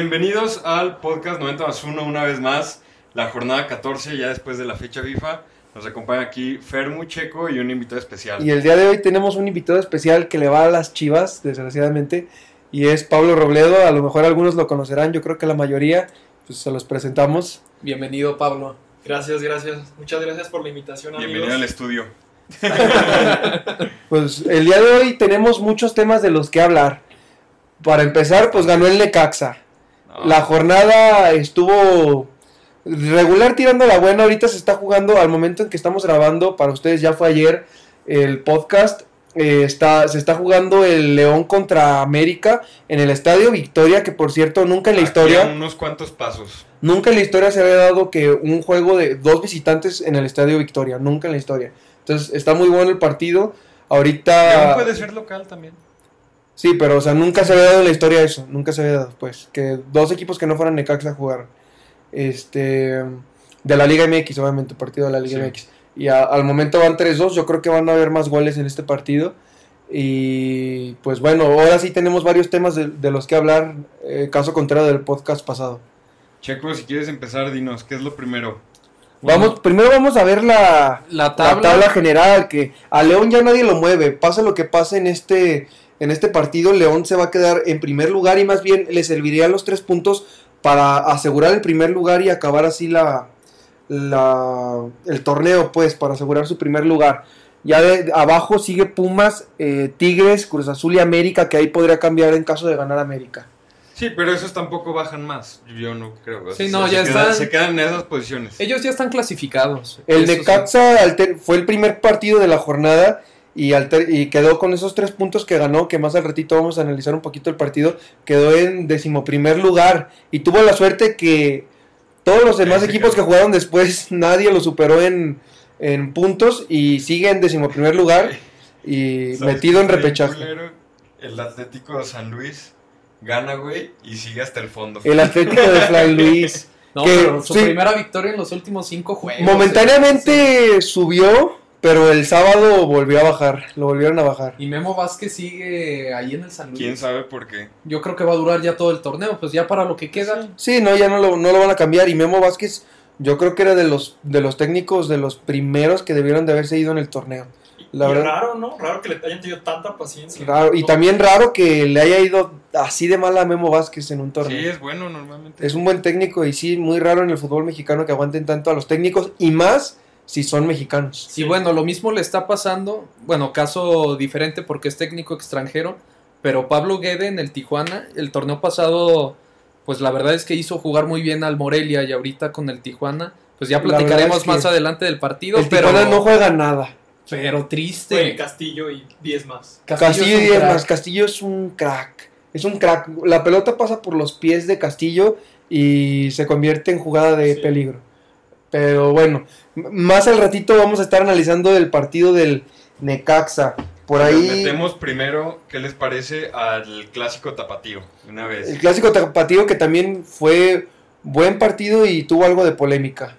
Bienvenidos al podcast 90 más 1 una vez más, la jornada 14 ya después de la fecha FIFA. Nos acompaña aquí Fermu Checo y un invitado especial. Y el día de hoy tenemos un invitado especial que le va a las chivas, desgraciadamente, y es Pablo Robledo. A lo mejor algunos lo conocerán, yo creo que la mayoría, pues se los presentamos. Bienvenido, Pablo. Gracias, gracias. Muchas gracias por la invitación, amigos. Bienvenido al estudio. Pues el día de hoy tenemos muchos temas de los que hablar. Para empezar, pues ganó el Necaxa. No. La jornada estuvo regular tirando la buena. Ahorita se está jugando al momento en que estamos grabando. Para ustedes ya fue ayer el podcast. eh, está, se está jugando el León contra América en el Estadio Victoria, que por cierto nunca en la Aquí historia, unos cuantos pasos. nunca en la historia se había dado que un juego de dos visitantes en el Estadio Victoria, nunca en la historia. Entonces está muy bueno el partido. Ahorita León puede ser local también. Sí, pero o sea, nunca se había dado en la historia eso, nunca se había dado, pues, que dos equipos que no fueran Necaxa jugaron. Este, de la Liga MX, obviamente, partido de la Liga Sí. MX. Y a- al momento van 3-2, yo creo que van a haber más goles en este partido. Y pues bueno, ahora sí tenemos varios temas de, de los que hablar, eh, caso contrario del podcast pasado. Checo, si quieres empezar, dinos, ¿qué es lo primero? Vamos, primero vamos a ver la, La la tabla. tabla general, que a León ya nadie lo mueve. Pasa lo que pase en este, en este partido, León se va a quedar en primer lugar y más bien le servirían los tres puntos para asegurar el primer lugar y acabar así la, la el torneo, pues, para asegurar su primer lugar. Ya de abajo sigue Pumas, eh, Tigres, Cruz Azul y América, que ahí podría cambiar en caso de ganar América. Sí, pero esos tampoco bajan más. Yo no creo. O Sí, sea, no, se ya quedan- están- Se quedan en esas posiciones. Ellos ya están clasificados. El de alter- fue el primer partido de la jornada y, alter- y quedó con esos tres puntos que ganó, que más al ratito vamos a analizar un poquito el partido, quedó en decimoprimer lugar y tuvo la suerte que todos los demás equipos que jugaron después nadie lo superó en, en puntos y sigue en decimoprimer lugar y ¿Sabes metido en repechaje. culero? El Atlético de San Luis gana, güey, y sigue hasta el fondo. El Atlético de Fray Luis No, que- pero su sí. primera victoria en los últimos cinco juegos. momentáneamente subió, pero el sábado volvió a bajar, lo volvieron a bajar. Y Memo Vázquez sigue ahí en el San Luis. ¿Quién sabe por qué? Yo creo que va a durar ya todo el torneo, pues ya para lo que queda. Sí, no, ya no lo, no lo van a cambiar. Y Memo Vázquez, yo creo que era de los, de los técnicos, de los primeros que debieron de haberse ido en el torneo. La y verdad. raro, ¿no? Raro que le hayan tenido tanta paciencia. Raro. Y también raro que le haya ido así de mal a Memo Vázquez en un Sí, torneo. es bueno normalmente. es un buen técnico y sí, muy raro en el fútbol mexicano que aguanten tanto a los técnicos y más si son mexicanos. Y bueno, lo mismo le está pasando, bueno, caso diferente porque es técnico extranjero, pero Pablo Guede en el Tijuana, el torneo pasado, pues la verdad es que hizo jugar muy bien al Morelia y ahorita con el Tijuana, pues ya platicaremos es que más adelante del partido, El pero, Tijuana no juega nada. pero Fue triste. Castillo y 10 más. Castillo, es un y es crack. más, Castillo es un crack. Es un crack. La pelota pasa por los pies de Castillo y se convierte en jugada de Sí. peligro. Pero bueno, más al ratito vamos a estar analizando el partido del Necaxa. Por Nos ahí metemos primero, ¿qué les parece al clásico tapatío? Una vez. el clásico tapatío que también fue buen partido y tuvo algo de polémica.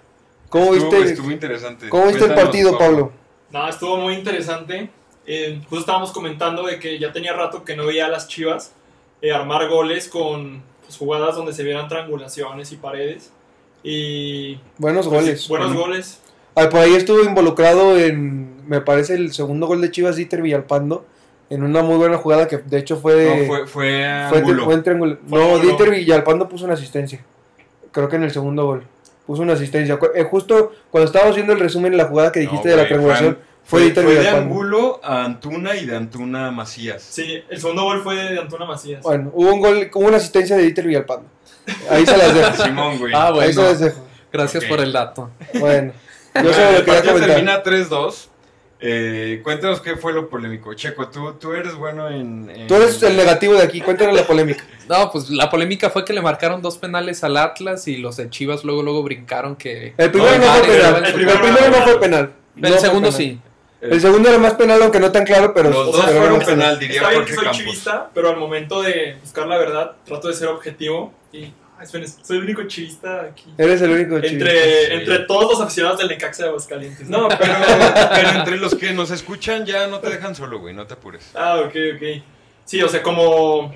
¿Cómo Estuvo- viste, Estuvo interesante. ¿cómo viste el partido, Pablo? Nada, estuvo muy interesante. Eh, justo estábamos comentando de que ya tenía rato que no veía a las chivas eh, armar goles con pues, jugadas donde se vieran triangulaciones y paredes. Y Buenos pues, goles. buenos Bueno. goles. Ah, por ahí estuvo involucrado en, me parece, el segundo gol de Chivas, Dieter Villalpando, en una muy buena jugada que de hecho fue... No, fue, fue Fue, ángulo. fue en triángulo. Fue No. Dieter Villalpando puso una asistencia. Creo que en el segundo gol. Puso una asistencia. Eh, justo cuando estábamos viendo el resumen de la jugada que dijiste No, de la triangulación, fue, Fue, Dieter fue de Villalpando. Angulo a Antuna y de Antuna a Macías. Sí, el segundo gol fue de Antuna Macías. Bueno, hubo un gol, hubo una asistencia de Dieter Villalpando. Ahí se las dejo. Simón, güey. Ah, Ahí se bueno, las dejo. gracias por el dato. Bueno, yo Bueno, solo el lo quería partido comentar. termina 3-2. Eh, cuéntanos qué fue lo polémico. Checo, tú, tú eres bueno en, en- Tú eres el negativo de aquí, cuéntanos la polémica. No, pues la polémica fue que le marcaron dos penales al Atlas y los de Chivas luego luego brincaron que... El primero No, no, fue penal. el El primero no fue penal. El No fue segundo penal. sí. El segundo era más penal, aunque no tan claro, pero. Los dos fueron penal, diría Está bien que soy Campos. chivista, pero al momento de buscar la verdad, trato de ser objetivo. Y soy el único chivista aquí. Eres el único. Entre, sí. entre todos los aficionados del Necaxa de Aguascalientes. No, pero, pero entre los que nos escuchan ya no te dejan solo, güey, no te apures. Ah, ok, ok. Sí, o sea, como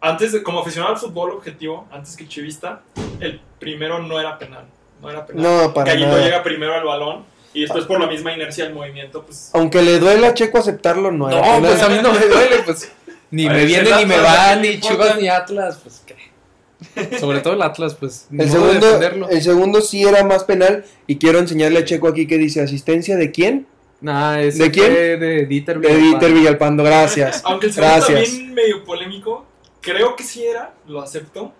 antes como aficionado al fútbol objetivo, antes que chivista, el primero no era penal. No era penal. No, para Gallito nada. llega primero al balón y después por la misma inercia del movimiento, pues Aunque le duele a Checo aceptarlo, no No, era pues a mí no me duele, pues. Ni me viene ni me va, ¿a quién le ni? Chivas ni Atlas, pues qué. Sobre todo el Atlas, pues. El de segundo, el segundo sí era más penal y quiero enseñarle a Checo aquí que dice asistencia de quién? Nah, ese ¿De quién? De Dieter De Villalpando. Dieter Villalpando, gracias. Aunque el segundo Gracias. también medio polémico, creo que sí era, lo acepto,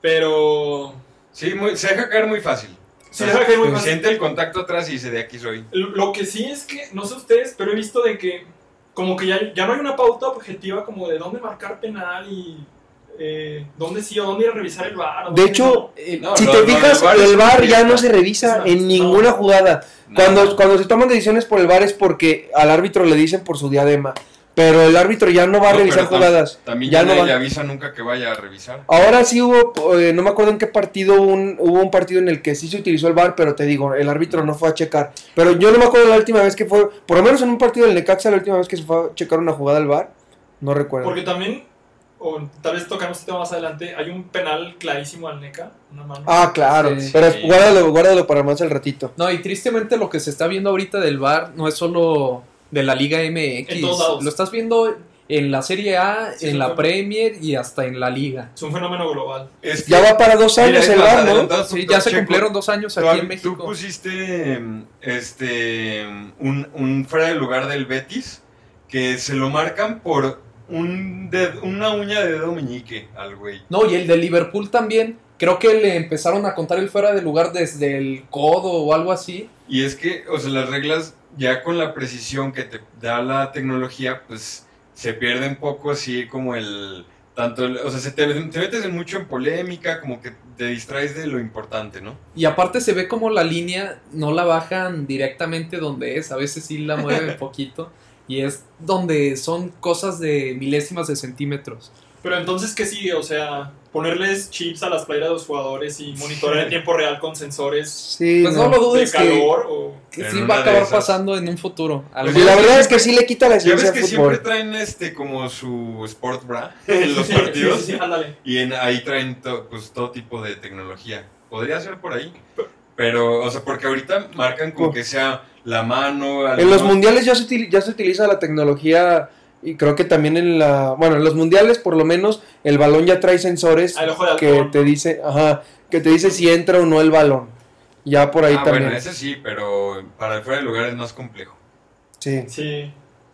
pero Sí, muy- se deja caer muy fácil. Muy. Siente el contacto atrás y dice de aquí soy. Lo que sí es que, no sé ustedes, pero he visto de que como que ya, ya no hay una pauta objetiva como de dónde marcar penal y eh, dónde sí o dónde ir a revisar el bar. o De hecho, Eh, No, si te fijas, el VAR una ya no se revisa No, en no. ninguna jugada. Cuando, cuando se toman decisiones por el VAR es porque al árbitro le dicen por su diadema. Pero el árbitro ya no va a No, revisar jugadas. También Ya ya, no va. le avisa nunca que vaya a revisar. Ahora sí hubo, eh, no me acuerdo en qué partido, un, hubo un partido en el que sí se utilizó el VAR, pero te digo, el árbitro no fue a checar. Pero yo no me acuerdo la última vez que fue, por lo menos en un partido del Necaxa, la última vez que se fue a checar una jugada al VAR, no recuerdo. Porque también, o tal vez tocamos este tema más adelante, hay un penal clarísimo al NECA, una mano. Ah, claro, Sí. pero Sí. guárdalo, guárdalo para más al ratito. No, y tristemente lo que se está viendo ahorita del VAR no es solo de la Liga MX. En todos lados. Lo estás viendo en la Serie A, Sí, en la Premier y hasta en la Liga. Es un fenómeno global. Es que- Ya va para dos años el VAR, ¿no? Sí, ya se Checo. cumplieron dos años Tú, aquí en Tú México. pusiste em, este un, un fuera de lugar del Betis que se lo marcan por un ded- una uña de dedo meñique al güey. No, y el de Liverpool también. Creo que le empezaron a contar el fuera de lugar desde el codo o algo así. Y es que, o sea, las reglas ya con la precisión que te da la tecnología, pues se pierde un poco así como el... Tanto, el- o sea, se te, te metes mucho en polémica, como que te distraes de lo importante, ¿no? Y aparte se ve como la línea no la bajan directamente donde es. A veces sí la mueven poquito. Y es donde son cosas de milésimas de centímetros. Pero entonces, ¿qué sigue? O sea, ponerles chips a las playeras de los jugadores y monitorear en tiempo real con sensores Sí, Pues no, no. lo de dudes que, calor o... que sí va a de acabar pasando en un futuro. A lo Pues Y mejor- la verdad es que sí le quita la Ya ves esencia que al siempre fútbol. traen este como su sport bra en los Sí, partidos. Sí, sí, sí, ándale. Y en, ahí traen to- pues, todo tipo de tecnología. Podría ser por ahí. Pero, o sea, porque ahorita marcan como que sea la mano. En los mundiales ya se, ya se utiliza la tecnología y creo que también en la... Bueno, en los mundiales por lo menos el balón ya trae sensores que te dice, ajá, que te dice si entra o no el balón. Ya por ahí Ah, también. bueno, ese sí, pero para el fuera de lugar es más complejo. Sí. Sí.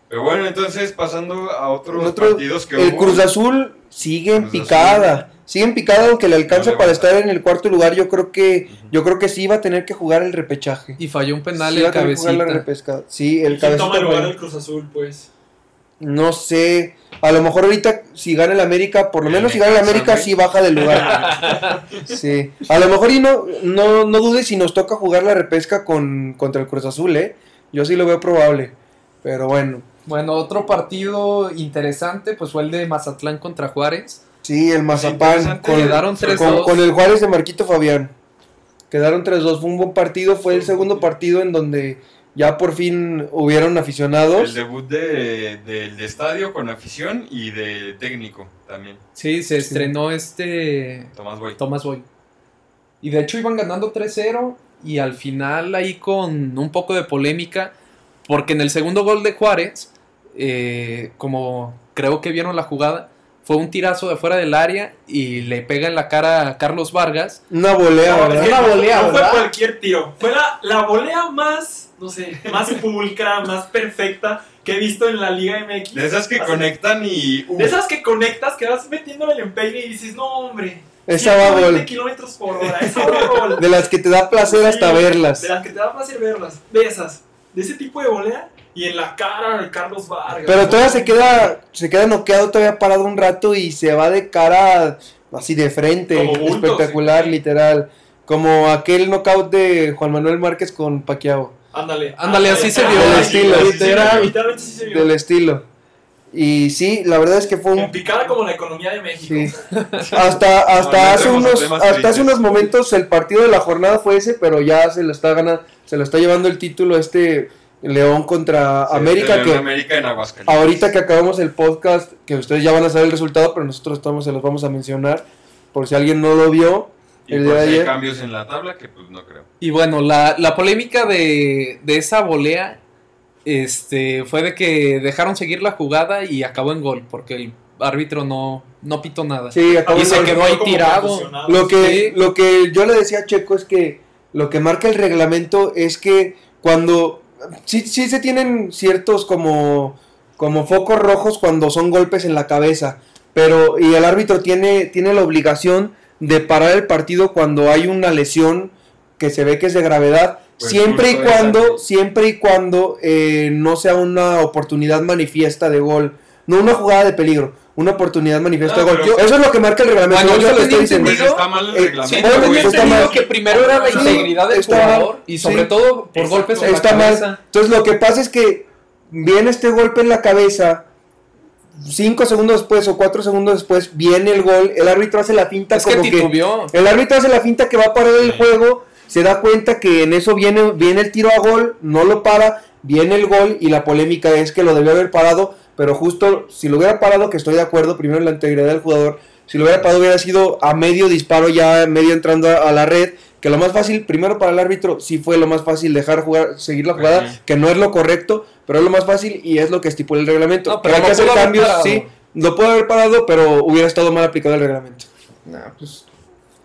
Pero bueno, entonces pasando a otros partidos que El hubo. Cruz Azul sigue en picada. Sigue en picada aunque le alcanza No para estar en el cuarto lugar. Yo creo que yo creo que sí va a tener que jugar el repechaje. Y falló un penal Sí el cabecita. Sí, el ¿Y quién toma cabecita. el lugar del Cruz Azul, pues? No sé. A lo mejor ahorita si gana el América, por lo menos si gana el América sí baja del lugar. sí. A lo mejor y no, no, no dudes si nos toca jugar la repesca con, contra el Cruz Azul, ¿eh? Yo sí lo veo probable. Pero bueno. Bueno, otro partido interesante pues fue el de Mazatlán contra Juárez. Sí, el Mazapán con, Quedaron sobre 3-2. con, con el Juárez de Marquito Fabián. Quedaron 3-2. Fue un buen partido. Fue el segundo partido en donde ya por fin hubieron aficionados. El debut de, del de estadio con afición y de técnico también. Sí, se estrenó este Tomás Boy. Tomás Boy. Y de hecho iban ganando 3-0 y al final ahí con un poco de polémica, porque en el segundo gol de Juárez, eh, como creo que vieron la jugada, fue un tirazo de fuera del área y le pega en la cara a Carlos Vargas. Una volea, No, ¿verdad? Una no- volea, no fue ¿verdad? cualquier tiro. Fue la, la volea más, no sé, más pulcra, más perfecta que he visto en la Liga MX. De esas que Así- conectan y. uh, De esas que conectas, que vas metiéndole el empeine y dices, no, hombre. Esa va 120 gol. kilómetros por hora, esa va gol. De las que te da placer hasta Sí, verlas. De las que te da placer verlas. De esas. De ese tipo de volea. Y en la cara de Carlos Vargas. Pero todavía se queda, se queda noqueado todavía parado un rato y se va de cara así de frente, bulto, espectacular, sí. literal. Como aquel knockout de Juan Manuel Márquez con Pacquiao, Ándale. Ándale, así se vio. Del estilo, Literalmente sí se vio. del estilo. Y sí, la verdad es que fue En un picada como la economía de México. sí. hasta hasta No, hace unos hasta hace unos momentos el partido de la jornada fue ese, pero ya se lo está ganando, se lo está llevando el título este León contra Sí, América, León que América en Aguascalientes. ahorita que acabamos el podcast, que ustedes ya van a saber el resultado, pero nosotros estamos, se los vamos a mencionar, por si alguien no lo vio. Y el por de si hay cambios en la tabla, que pues no creo. Y bueno, la, la polémica de, de esa volea este, fue de que dejaron seguir la jugada y acabó en gol, porque el árbitro no, no pitó nada. Sí, acabó Y en se gol. quedó ahí tirado. Lo que, Sí. lo que yo le decía a Checo es que lo que marca el reglamento es que cuando sí, sí se tienen ciertos como, como focos rojos cuando son golpes en la cabeza, pero y el árbitro tiene, tiene la obligación de parar el partido cuando hay una lesión que se ve que es de gravedad, Pues siempre y justo esa, cuando, güey. siempre y cuando eh, no sea una oportunidad manifiesta de gol, no una jugada de peligro, una oportunidad manifiesta Ah, de gol. Eso es lo que marca el reglamento. Bueno, yo lo estoy diciendo. Pues entendido- está mal el eh, reglamento, Sí, está mal. que primero era la Sí, integridad del jugador y sobre Sí. todo por Exacto. golpes en la Está cabeza. mal. Entonces lo que pasa es que viene este golpe en la cabeza, cinco segundos después o cuatro segundos después viene el gol, el árbitro hace la finta Es como que, el árbitro hace la finta que va a parar el Sí. juego, se da cuenta que en eso viene, viene el tiro a gol, no lo para, viene el gol y la polémica es que lo debió haber parado, pero justo si lo hubiera parado, que estoy de acuerdo, primero en la integridad del jugador, si lo hubiera parado hubiera sido a medio disparo ya, medio entrando a, a la red, que lo más fácil, primero para el árbitro, sí fue lo más fácil dejar jugar, seguir la jugada, que no es lo correcto, pero es lo más fácil y es lo que estipula el reglamento. No, que pero hay que hacer cambios, sí, lo puede haber parado, pero hubiera estado mal aplicado el reglamento. pues,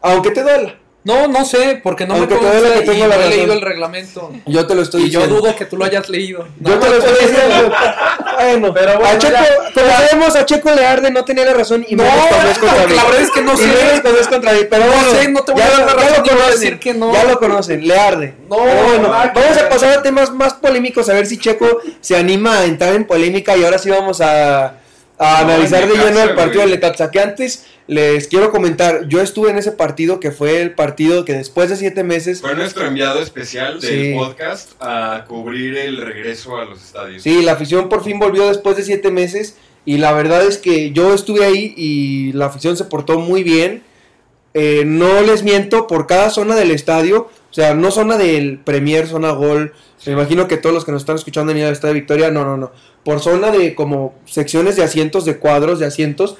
Aunque te duela. No, no sé, porque no Aunque me consta y no he razón. leído el reglamento. Yo te lo estoy Y yo dudo que tú lo hayas leído. Yo No, te lo no, estoy diciendo. bueno, Pero bueno, a Checo, como sabemos, a Checo le arde no tenía la razón y No, menos cuando es contra mí. la verdad es que no sé. menos cuando es contra mí. Pero No bueno, sé, no te voy ya, a dar la ya razón lo conocen, decir que no. Ya lo conocen, le arde. No, Pero bueno, que vamos a pasar a temas más polémicos, a ver si Checo se anima a entrar en polémica y ahora sí vamos a, a analizar de lleno el partido del Necaxa. Que antes les quiero comentar, yo estuve en ese partido que fue el partido que después de siete meses Fue nuestro enviado especial del Sí. podcast a cubrir el regreso a los estadios. Sí, la afición por fin volvió después de siete meses y la verdad es que yo estuve ahí y la afición se portó muy bien. Eh, no les miento, por cada zona del estadio, o sea, no zona del Premier, zona Gol, me imagino que todos los que nos están escuchando han ido al Estadio Victoria, no, no, no. Por zona de como secciones de asientos, de cuadros de asientos,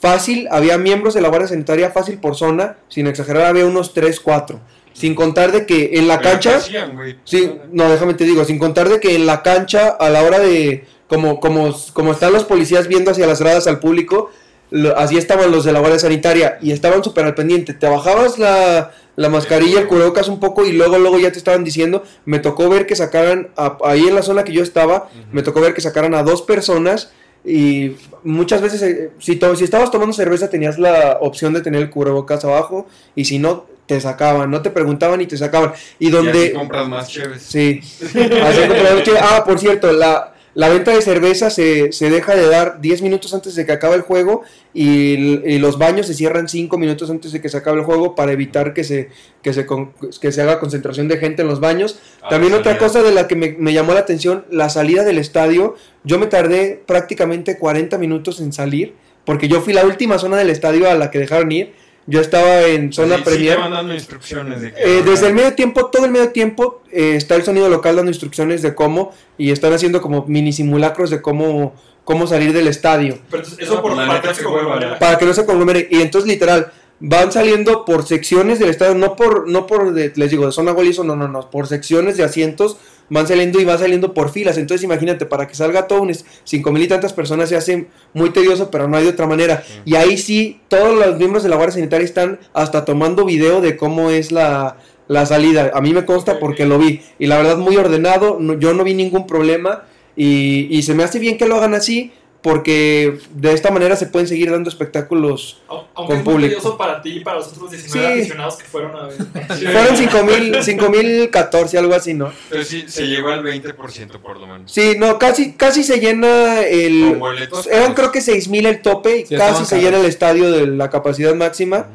fácil, había miembros de la Guardia Sanitaria, fácil por zona, sin exagerar, había unos 3, 4. Sin contar de que en la Pero cancha... ¿qué hacían, güey? Sí, no, déjame te digo, sin contar de que en la cancha, a la hora de, como, como, como están los policías viendo hacia las gradas al público, lo- así estaban los de la Guardia Sanitaria y estaban súper al pendiente. Te bajabas la, la mascarilla, el cubrebocas un poco y luego, luego ya te estaban diciendo, me tocó ver que sacaran, a- ahí en la zona que yo estaba, me tocó ver que sacaran a dos personas y muchas veces, eh, si, to- si estabas tomando cerveza tenías la opción de tener el cubrebocas abajo y si no, te sacaban, no te preguntaban y te sacaban. Y Y donde... así compras más chéves. Sí. Así ah, por cierto, la, la venta de cerveza se, se deja de dar 10 minutos antes de que acabe el juego y, los baños se cierran 5 minutos antes de que se acabe el juego para evitar que se, que se, con- que se haga concentración de gente en los baños. Ah, También otra cosa de la que me, me llamó la atención, la salida del estadio. Yo me tardé prácticamente 40 minutos en salir porque yo fui la última zona del estadio a la que dejaron ir. Yo estaba en zona Sí, sí, premier. van dando instrucciones de que- Eh, desde el medio tiempo, todo el medio tiempo, eh, está el sonido local dando instrucciones de cómo y están haciendo como mini simulacros de cómo, cómo salir del estadio Pero eso por la para que se conglomere para que no se conglomere. Y entonces, literal, van saliendo por secciones del estadio, no por, no por de- les digo, de zona golizo, no, no, no, por secciones de asientos van saliendo y va saliendo por filas. Entonces, imagínate, para que salga un cinco mil y tantas personas se hace muy tedioso, pero no hay de otra manera. Y ahí sí, todos los miembros de la Guardia Sanitaria están hasta tomando video de cómo es la, la salida. A mí me consta porque lo vi. Y la verdad, muy ordenado, no- yo no vi ningún problema. Y, y se me hace bien que lo hagan así, porque de esta manera se pueden seguir dando espectáculos. Au- con Aunque es muy público. tedioso para ti y para los otros 19 Sí. aficionados que fueron a ver. Sí. Fueron 5000, 5014, algo así, ¿no? Pero sí, se llegó al 20% por lo menos. Sí, no, casi, casi se llena el. Con boletos, Eran pues, creo que 6000 el tope y Sí, casi se llena el estadio de la capacidad máxima.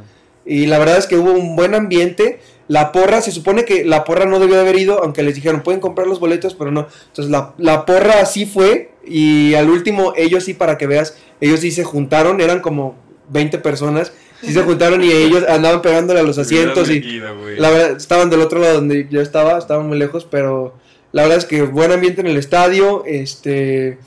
Y la verdad es que hubo un buen ambiente. La porra, se supone que la porra no debió de haber ido, aunque les dijeron pueden comprar los boletos, pero no. Entonces la, la porra sí fue. Y al último, ellos sí, para que veas, ellos sí se juntaron, eran como 20 personas. Sí se juntaron y ellos andaban pegándole a los asientos y la verdad estaban del otro lado donde yo estaba, estaban muy lejos, pero La verdad es que buen ambiente en el estadio, este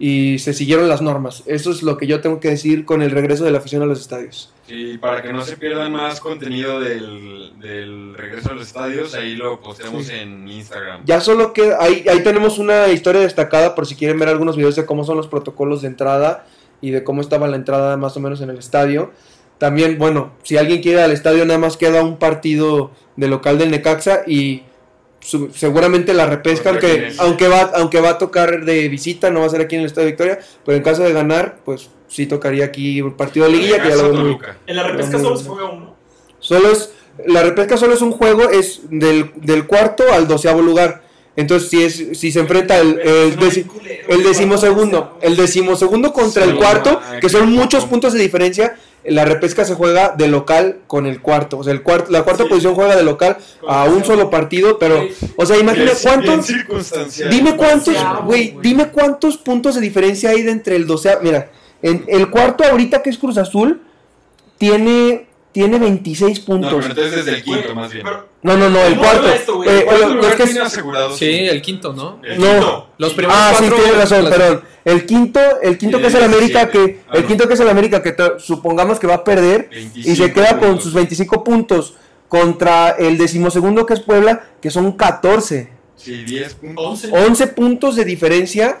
y se siguieron las normas. Eso es lo que yo tengo que decir con el regreso de la afición a los estadios. Y para que no se pierdan más contenido del, del regreso a los estadios, ahí lo posteamos Sí. en Instagram. Ya solo queda, ahí, ahí tenemos una historia destacada por si quieren ver algunos videos de cómo son los protocolos de entrada y de cómo estaba la entrada más o menos en el estadio. También, bueno, si alguien quiere ir al estadio, nada más queda un partido de local del Necaxa y su- seguramente la repesca, aunque, aunque, va, aunque va a tocar de visita, no va a ser aquí en el Estadio Victoria, pero en caso de ganar, pues sí tocaría aquí un partido de liguilla que ya lo veo muy. En la repesca solo se juega uno. Solo es, la repesca solo es un juego, es del, del cuarto al doceavo lugar. Entonces, si es, si se enfrenta el, el, deci- el decimosegundo, el decimosegundo contra el cuarto, que son muchos puntos de diferencia, la repesca se juega de local con el cuarto. O sea, el cuarto, la cuarta Sí. posición juega de local a un solo partido, pero, o sea, imagina cuántos, dime cuántos, güey, dime cuántos puntos de diferencia hay de entre el doceavo, mira, en el cuarto ahorita que es Cruz Azul, tiene, tiene 26 No, puntos. pero entonces desde el quinto, más bien. pero- No, no, no, el ¿Cómo cuarto. esto, güey? eh, El cuarto lo- lugar es que es- tiene asegurado Sí, el quinto, ¿no? el No. quinto. Los primeros Ah, sí, tienes razón, perdón. El quinto, el quinto que es el América, 17. que Ah, el no. quinto que es el América, que supongamos que va a perder y 25 se queda con puntos. sus 25 puntos contra el decimosegundo que es Puebla, que son 14. Sí, 10 puntos. 11. 11 puntos de diferencia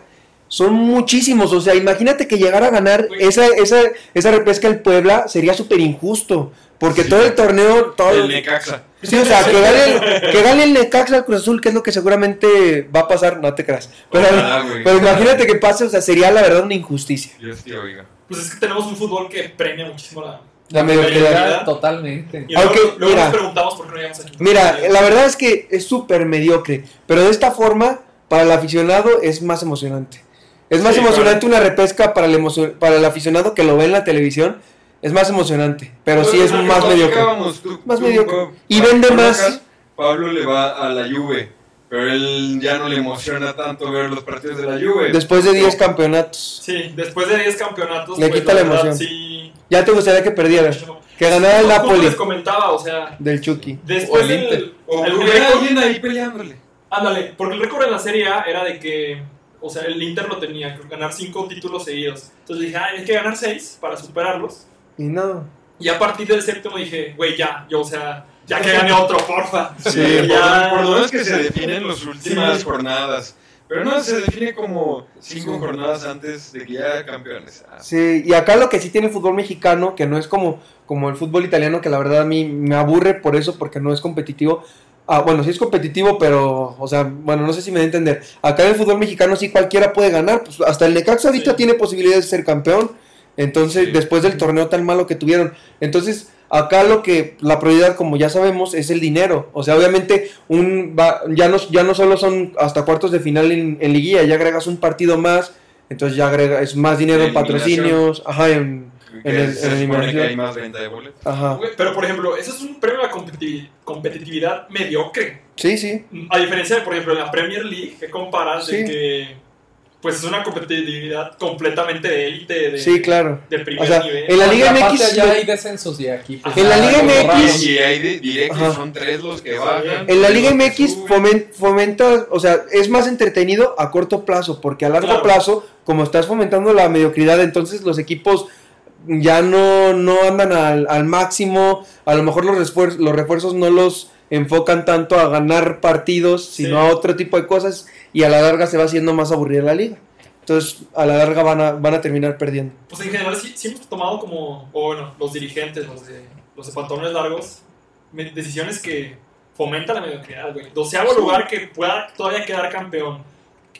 son muchísimos. O sea, imagínate que llegara a ganar esa, esa, esa repesca el Puebla, sería súper injusto. Porque Sí. todo el torneo, todo, El Necaxa. Sí, o sea, que gane, el, que gane el Necaxa al Cruz Azul, que es lo que seguramente va a pasar, no te creas. Pero, Ojalá, güey. pero imagínate que pase, o sea, sería la verdad una injusticia. Dios te oiga. Pues es que tenemos un fútbol que premia muchísimo la. La mediocridad. Totalmente. Y luego, Aunque, luego mira. nos preguntamos por qué no llegamos aquí. Mira, la verdad es que es súper mediocre, pero de esta forma, para el aficionado es más emocionante. Es más Sí, emocionante una repesca para el, emocio- para el aficionado que lo ve en la televisión, es más emocionante, pero sí es más mediocre. tú- Más tú, mediocre. Y vende Pablo más. Pablo le va a la Juve, pero él ya no le emociona tanto ver los partidos de la Juve. Después de 10 campeonatos, Sí, después de 10 campeonatos. Le pues, quita la verdad, emoción. Sí. ya te gustaría que perdiera, que ganara el Justo Napoli les comentaba, o sea, del Chucky. después O el del. Inter. o el hubiera récord- alguien ahí peleándole. Ándale, porque el récord en la Serie A era de que, o sea, el Inter lo tenía, que ganar 5 títulos seguidos. Entonces dije, "Ay, hay que ganar 6 para superarlos. Y no. Y a partir del séptimo dije, güey, ya, yo, o sea, ya que gane otro, porfa. Sí, ya. por, lo menos que se definen las últimas Sí. jornadas. Pero no, se define como cinco jornadas antes de que ya campeones. Ah, Sí, y acá lo que sí tiene el fútbol mexicano, que no es como, como el fútbol italiano, que la verdad a mí me aburre por eso, porque no es competitivo. Ah, bueno, sí es competitivo, pero, o sea, bueno, no sé si me da a entender. Acá en el fútbol mexicano sí cualquiera puede ganar, pues hasta el Necaxa ahorita Sí. tiene posibilidades de ser campeón. Entonces, Sí. después del torneo tan malo que tuvieron. Entonces, acá lo que, la prioridad, como ya sabemos, es el dinero. O sea, obviamente, un va- ya, no, ya no solo son hasta cuartos de final en, en liguilla, ya agregas un partido más, entonces ya agrega, es más dinero en patrocinios, ajá, en, el- se en el supone que eliminación. hay más venta de boletos. ajá. Pero, por ejemplo, eso es un premio a la competitivi- competitividad mediocre. Sí, sí. A diferencia de, por ejemplo, en la Premier League, que comparas de que pues es una competitividad completamente de élite, de, Sí, claro. de primer O sea, nivel. en la Liga MX, allá hay descensos y aquí. pues, En la Liga MX. Y hay de directos, Ajá. son tres los que bajan. en la Liga MX fomen- fomenta, o sea, es más entretenido a corto plazo, porque a largo Claro. plazo, como estás fomentando la mediocridad, entonces los equipos ya no, no andan al, al máximo, a lo mejor los, refuer- los refuerzos no los enfocan tanto a ganar partidos, sino Sí. a otro tipo de cosas, y a la larga se va haciendo más aburrida la liga. Entonces, a la larga van a, van a terminar perdiendo. Pues en general sí, sí hemos tomado como, o bueno, los dirigentes, los de, los de pantalones largos, decisiones que fomentan la mediocridad, güey. Doceavo lugar que pueda todavía quedar campeón.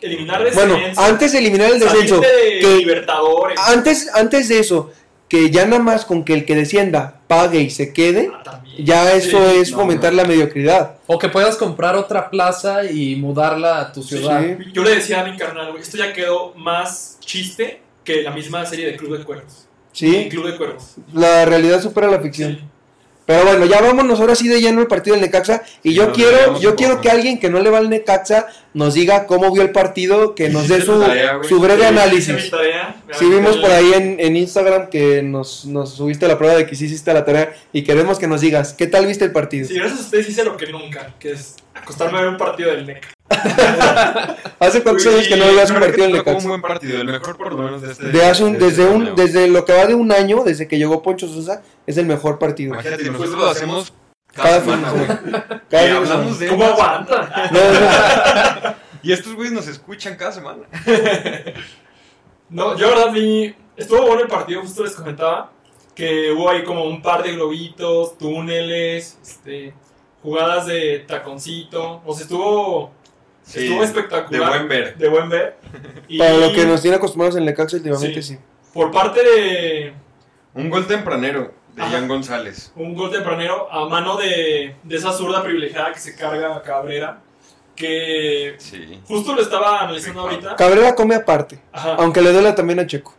Eliminar Bueno, descenso. antes de eliminar el descenso, salirte de que- Libertadores. antes, antes de eso, que ya nada más con que el que descienda pague y se quede, Ah, ya eso Sí. es no, fomentar la mediocridad. O que puedas comprar otra plaza y mudarla a tu ciudad. Sí. Yo le decía a mi carnal, güey, esto ya quedó más chiste que la misma serie de Club de Cuervos. Sí, Club de Cuervos. la realidad supera la ficción. Sí. Pero bueno, ya vámonos ahora sí de lleno el partido del Necaxa. Y Sí, yo quiero, yo quiero que alguien que no le va al Necaxa nos diga cómo vio el partido, que nos dé su, tarea, breve análisis. Sí vimos por ahí en, en Instagram que nos, nos subiste la prueba de que sí hiciste la tarea y queremos que nos digas, ¿qué tal viste el partido? Sí, gracias a ustedes hice lo que nunca, que es acostarme a ver un partido del NEC. ¿Hace cuántos años que no que partido en Necaxa? un buen partido, el mejor por lo menos de este. De hace un- de este desde, un, torneo. desde lo que va de un año, desde que llegó Poncho Sosa, es el mejor partido. Imagínate, nosotros lo hacemos Cada semana, güey. semana. Y Cada de hablamos de ¿Cómo? No, no, Y estos güeyes nos escuchan cada semana. No, yo la verdad vi. Estuvo bueno el partido, justo les comentaba. Que hubo ahí como un par de globitos, túneles, este, jugadas de taconcito. O sea, estuvo, Sí, estuvo de espectacular. buen ver. De buen ver. Y Para lo que nos tiene acostumbrados en Necaxa últimamente, sí. Sí. por parte de Un gol tempranero de Ajá. Jan González. un gol tempranero a mano de, de esa zurda privilegiada que se carga a Cabrera. Que Sí. justo lo estaba analizando ahorita. Cabrera come aparte, Ajá. aunque le duele también a Checo.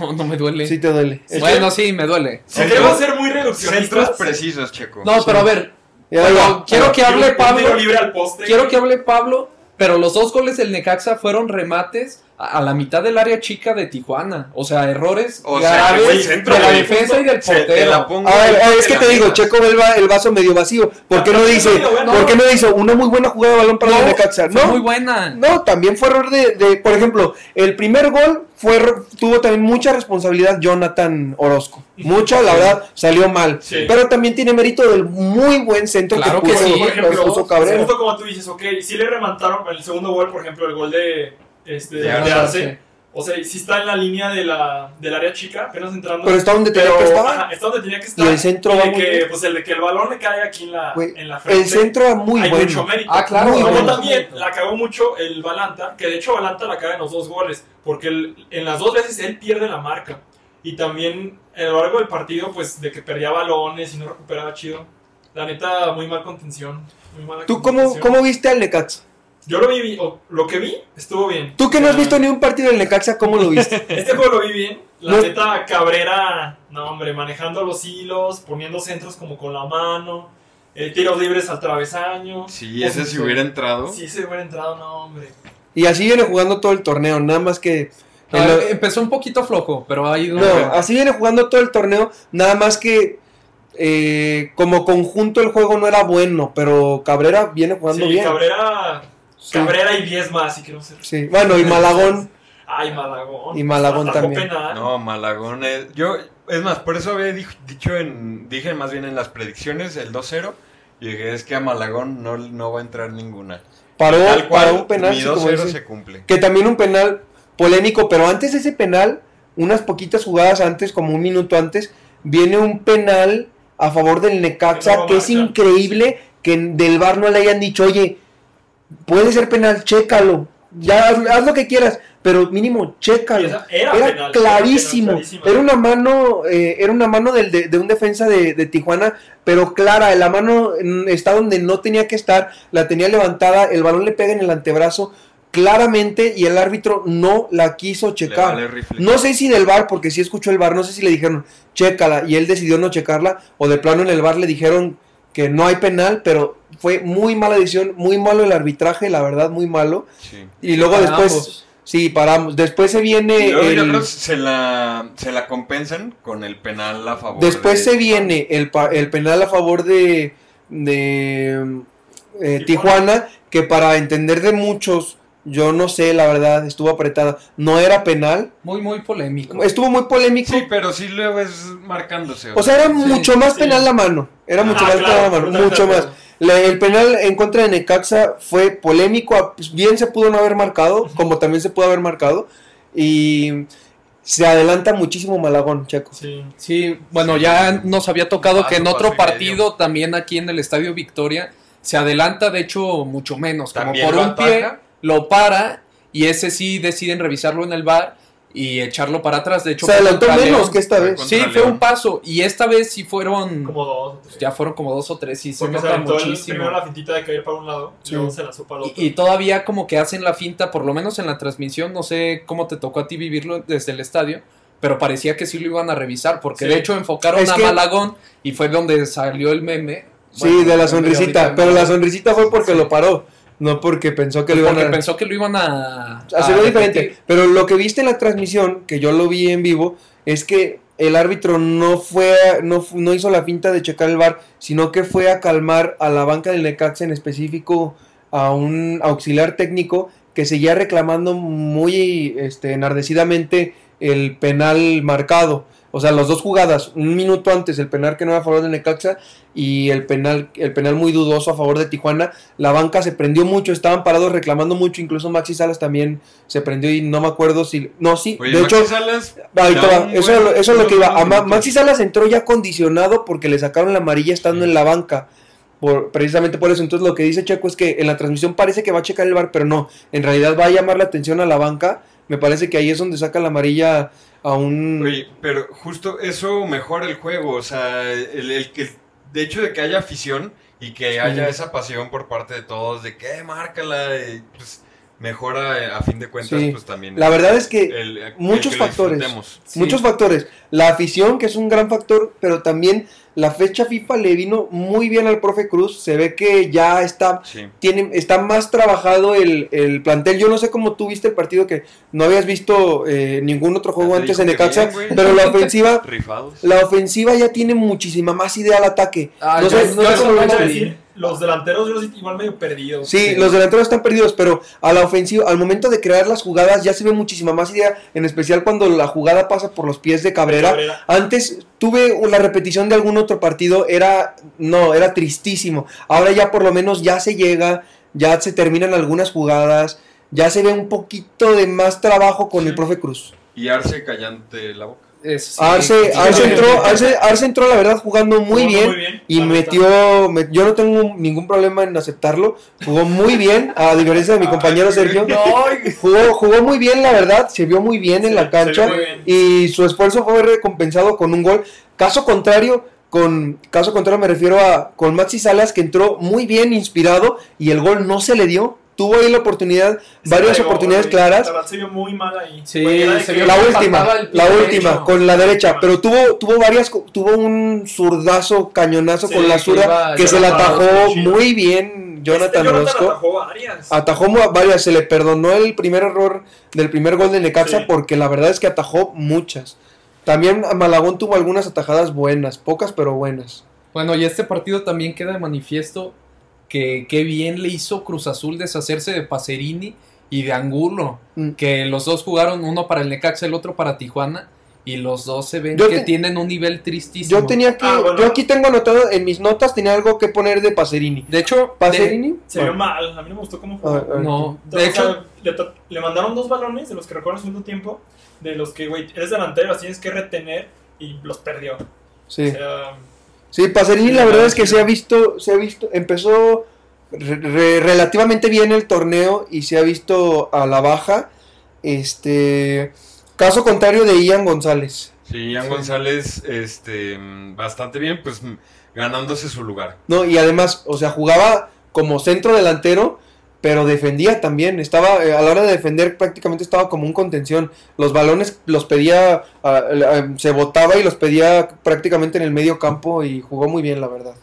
No, no me duele. Sí te duele. Sí. bueno, sí, me duele. Si queremos ser muy reduccionistas. Centros precisos, Checo. No, pero a ver, ya. quiero que hable Pablo. tiro libre al poste. Quiero que hable Pablo, pero los dos goles del Necaxa fueron remates a, la mitad del área chica de Tijuana. O sea, errores O sea, graves el centro, de la defensa y del Se- te la portero. pongo A ver, ahí a ver, es que te digo. Checo ve el, va- el vaso medio vacío. ¿Por qué no Ah, dice, bueno. ¿por qué no hizo una muy buena jugada de balón para el Necaxa? fue No, muy buena. no, también fue error de, de- por ejemplo, el primer gol fue tuvo también mucha responsabilidad Jonathan Orozco. Mucha, la verdad, salió mal. Sí. Pero también tiene mérito del muy buen centro Claro que que puso, sí. por ejemplo, puso Cabrera. justo como tú dices, ok, sí le remontaron el segundo gol, por ejemplo, el gol de, este, de, Arce. Arce. O sea, sí está en la línea de la, del área chica, apenas entrando. Pero está donde tenía Pero, que estar. ajá, está donde tenía que estar. Y el centro Y va muy que, bien. pues el de que el balón le cae aquí en la, Güey, en la frente. El centro era muy hay bueno. mucho mérito. Ah, claro, Como bueno. también la cagó mucho el Balanta, que de hecho Balanta la caga en los dos goles, porque el- en las dos veces él pierde la marca. Y también a lo largo del partido, pues de que perdía balones y no recuperaba chido. La neta, muy mal contención. Muy mala ¿Tú cómo, contención. cómo viste al Necaxa? Yo lo vi, vi- o lo que vi, estuvo bien. Tú que no has visto ni un partido del Necaxa, ¿cómo lo viste? Este juego lo vi bien. La No- neta, Cabrera, no hombre, manejando los hilos, poniendo centros como con la mano, eh, tiros libres al travesaño. Sí, ese si hubiera entrado. Sí, se hubiera entrado, no hombre. Y así viene jugando todo el torneo, nada más que... Ah, lo- empezó un poquito flojo, pero ha ido. No, así viene jugando todo el torneo, nada más que eh, como conjunto el juego no era bueno, pero Cabrera viene jugando Sí, bien. Cabrera, Sí. Cabrera y 10 más, si quiero ser. Sí, bueno, y Malagón, Ay, Malagón. Y Malagón también. penal. No, Malagón es... Yo, es más, por eso había dicho en... Dije más bien en las predicciones el 2-0. Y dije, es que a Malagón no, no va a entrar ninguna. paró, Tal cual, paró un penal, mi sí, como 2-0 dice. se cumple. que también un penal polémico, pero antes de ese penal, unas poquitas jugadas antes, como un minuto antes, viene un penal a favor del Que Necaxa, no que es increíble que del VAR no le hayan dicho, oye, puede ser penal, chécalo, ya haz, haz lo que quieras, pero mínimo, chécalo. Era, Era penal, clarísimo, era penal, era una mano, eh, era una mano del- de, de un defensa de, de Tijuana, pero clara, la mano mm, está donde no tenía que estar, la tenía levantada, el balón le pega en el antebrazo claramente y el árbitro no la quiso checar. vale. No sé si del bar, porque sí escuchó el bar, no sé si le dijeron, chécala, y él decidió no checarla, o de plano en el bar le dijeron que no hay penal, pero fue muy mala decisión, muy malo el arbitraje, la verdad, muy malo. Sí. Y luego Para después, sí, paramos. Después se viene Y luego yo el- creo que se la, se la compensan con el penal a favor. Después de- se viene el, pa- el penal a favor de, de eh. Tijuana, que para entender de muchos, yo no sé, la verdad, estuvo apretada. No era penal, Muy, muy polémico. estuvo muy polémico. Sí, pero sí lo ves marcándose. O sea, era Sí, mucho más sí. penal la mano. Era mucho Ah, más claro, penal la mano, mucho más. La- el penal en contra de Necaxa fue polémico, a- pues, bien se pudo no haber marcado, como también se pudo haber marcado. Y se adelanta muchísimo Malagón, Checo. Sí. Sí, bueno, ya nos había tocado que en otro partido, también aquí en el Estadio Victoria, se adelanta, de hecho, mucho menos. Como por un pie. Lo para, y ese sí deciden revisarlo en el bar y echarlo para atrás. De hecho, Se adelantó menos León. que esta vez. Sí, fue un paso. Y esta vez sí fueron. Como dos. o tres. Ya fueron como dos o tres y se Porque se nota el- muchísimo. primero la fintita de caer para un lado y Sí. luego se la sopa al otro. Y, y todavía como que hacen la finta, por lo menos en la transmisión, no sé cómo te tocó a ti vivirlo desde el estadio, pero parecía que sí lo iban a revisar, porque Sí. de hecho enfocaron Es a que- Malagón y fue donde salió el meme. Sí, de la el sonrisita. Pero la sonrisita fue porque Sí. lo paró, no porque pensó que Pues lo iban porque a pensó que lo iban a... a hacerlo diferente. Pero lo que viste en la transmisión, que yo lo vi en vivo, es que el árbitro no fue, no, no hizo la finta de checar el bar, sino que fue a calmar a la banca del Necaxa en específico a un auxiliar técnico que seguía reclamando muy este, enardecidamente el penal marcado. O sea, las dos jugadas, un minuto antes el penal que no era a favor de Necaxa y el penal, el penal muy dudoso a favor de Tijuana, la banca se prendió mucho, estaban parados reclamando mucho, incluso Maxi Salas también se prendió y no me acuerdo si... No, sí, Oye, de Maxi hecho... Salas, va, Eso, buen- eso es lo que iba. A Ma-. Maxi Salas entró ya condicionado porque le sacaron la amarilla estando Sí. en la banca. Por, precisamente por eso. Entonces lo que dice Checo es que en la transmisión parece que va a checar el bar, pero no. En realidad va a llamar la atención a la banca. Me parece que ahí es donde saca la amarilla a un... Oye, pero justo eso mejora el juego, o sea, el, el que de hecho de que haya afición y que haya esa pasión por parte de todos de que "Eh, márcala, y, pues mejora a fin de cuentas Sí. pues también. La verdad es que el- el muchos que factores. Sí. Muchos factores. La afición, que es un gran factor, pero también la fecha FIFA le vino muy bien al profe Cruz. Se ve que ya está Sí. tiene, está más trabajado el, el plantel. Yo no sé cómo tú viste el partido que no habías visto eh, ningún otro juego Ya antes en Necaxa, pero la ofensiva, Rifados. la ofensiva ya tiene muchísima más idea al ataque. Ah, no yo- sé, yo no sé cómo lo los delanteros yo los igual medio perdidos. Sí, los delanteros están perdidos, pero a la ofensiva, al momento de crear las jugadas ya se ve muchísima más idea, en especial cuando la jugada pasa por los pies de Cabrera. Cabrera. Antes tuve la repetición de algún otro partido, era no, era tristísimo. Ahora ya por lo menos ya se llega, ya se terminan algunas jugadas, ya se ve un poquito de más trabajo con Sí. el profe Cruz. Y Arce callante la boca. Es- Arce, sí, Arce sí. entró, Arce, Arce entró la verdad jugando muy bien. Y metió, me- yo no tengo ningún problema en aceptarlo, jugó muy bien, a diferencia de mi compañero Sergio. Jugó, jugó muy bien, la verdad, se vio muy bien en la cancha y su esfuerzo fue recompensado con un gol. Caso contrario, con caso contrario me refiero a con Maxi Salas que entró muy bien inspirado y el gol no se le dio. Tuvo ahí la oportunidad, Se varias pegó, oportunidades güey. claras. La verdad se vio muy mal ahí. Sí, se vio La última, la última, derecho. con la derecha, pero tuvo, tuvo varias, tuvo un zurdazo, cañonazo Sí, con la zurda que se la atajó muy bien Jonathan Este Orozco. atajó varias. Atajó varias, se le perdonó el primer error del primer gol de Necaxa Sí. porque la verdad es que atajó muchas. También Malagón tuvo algunas atajadas buenas, pocas pero buenas. Bueno, y este partido también queda de manifiesto que qué bien le hizo Cruz Azul deshacerse de Pacerini y de Angulo, Mm. que los dos jugaron uno para el Necaxa, el otro para Tijuana, y los dos se ven Yo que te- tienen un nivel tristísimo. Yo tenía que, Ah, bueno. yo aquí tengo anotado en mis notas tenía algo que poner de Pacerini. De hecho, Pacerini. Se vio mal. A mí no me gustó cómo jugó. no, O de sea, hecho, le, to- le mandaron dos balones de los que recuerdo segundo tiempo. De los que, güey, eres delantero, los tienes que retener y los perdió. Sí. O sea, Sí, Pacerini la verdad es que se ha visto, se ha visto, empezó re- re- relativamente bien el torneo y se ha visto a la baja. Este caso contrario de Ian González. Sí, Ian Sí. González, este, bastante bien, pues ganándose su lugar. No, y además, o sea, jugaba como centro delantero, pero defendía también. Estaba, eh, a la hora de defender, prácticamente estaba como un contención. Los balones los pedía, ah, eh, se botaba y los pedía prácticamente en el medio campo y jugó muy bien, la verdad.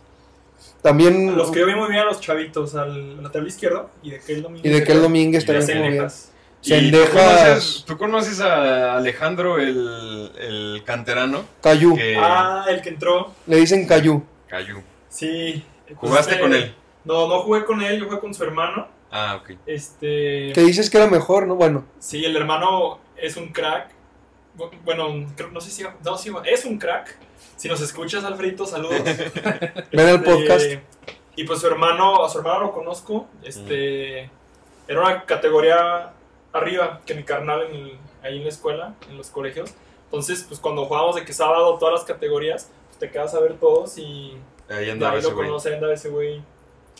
También. los que yo vi muy bien a los chavitos, al lateral izquierdo y de Kel Domínguez. y de que el Domínguez Y también de jugó bien. Cendejas. Y ¿Tú conoces, tú conoces a Alejandro, el, el canterano? Cayú. Que Ah, el que entró. Le dicen Cayú. cayó. Sí. pues, ¿Jugaste con él? No, no jugué con él, yo jugué con su hermano. Ah, ok. Este. Que dices que era mejor, ¿no? Bueno, Sí, el hermano es un crack. Bu- Bueno, creo- no sé si. No, sí, es un crack. Si nos escuchas, Alfredito, saludos. ven el Este, podcast. Y pues su hermano, a su hermano lo conozco. Este. Era una categoría arriba que mi carnal en el- ahí en la escuela, en los colegios. Entonces, pues cuando jugábamos de que sábado todas las categorías, pues te quedas a ver todos y Ahí andaba ahí ese lo güey. conoce, andaba ese güey.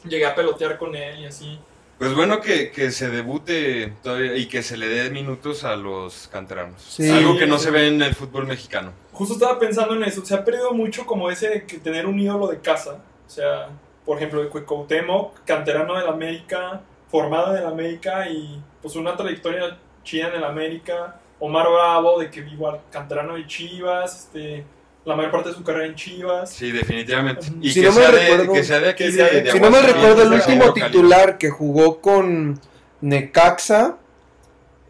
Llegué a pelotear con él y así. Pues bueno que, que se debute todavía y que se le dé minutos a los canteranos. Sí. Algo que no se ve en el fútbol mexicano. Justo estaba pensando en eso. Se ha perdido mucho como ese de que tener un ídolo de casa. O sea, por ejemplo, de Cuauhtémoc, canterano del América, formado en el América y pues una trayectoria chida en el América. Omar Bravo, de que igual canterano de Chivas, este, la mayor parte de su carrera en Chivas. Sí, definitivamente. Y Si que, no me sea de, recuerdo- que sea de aquí. que sea de- de Si no me recuerdo, el último titular que jugó con Necaxa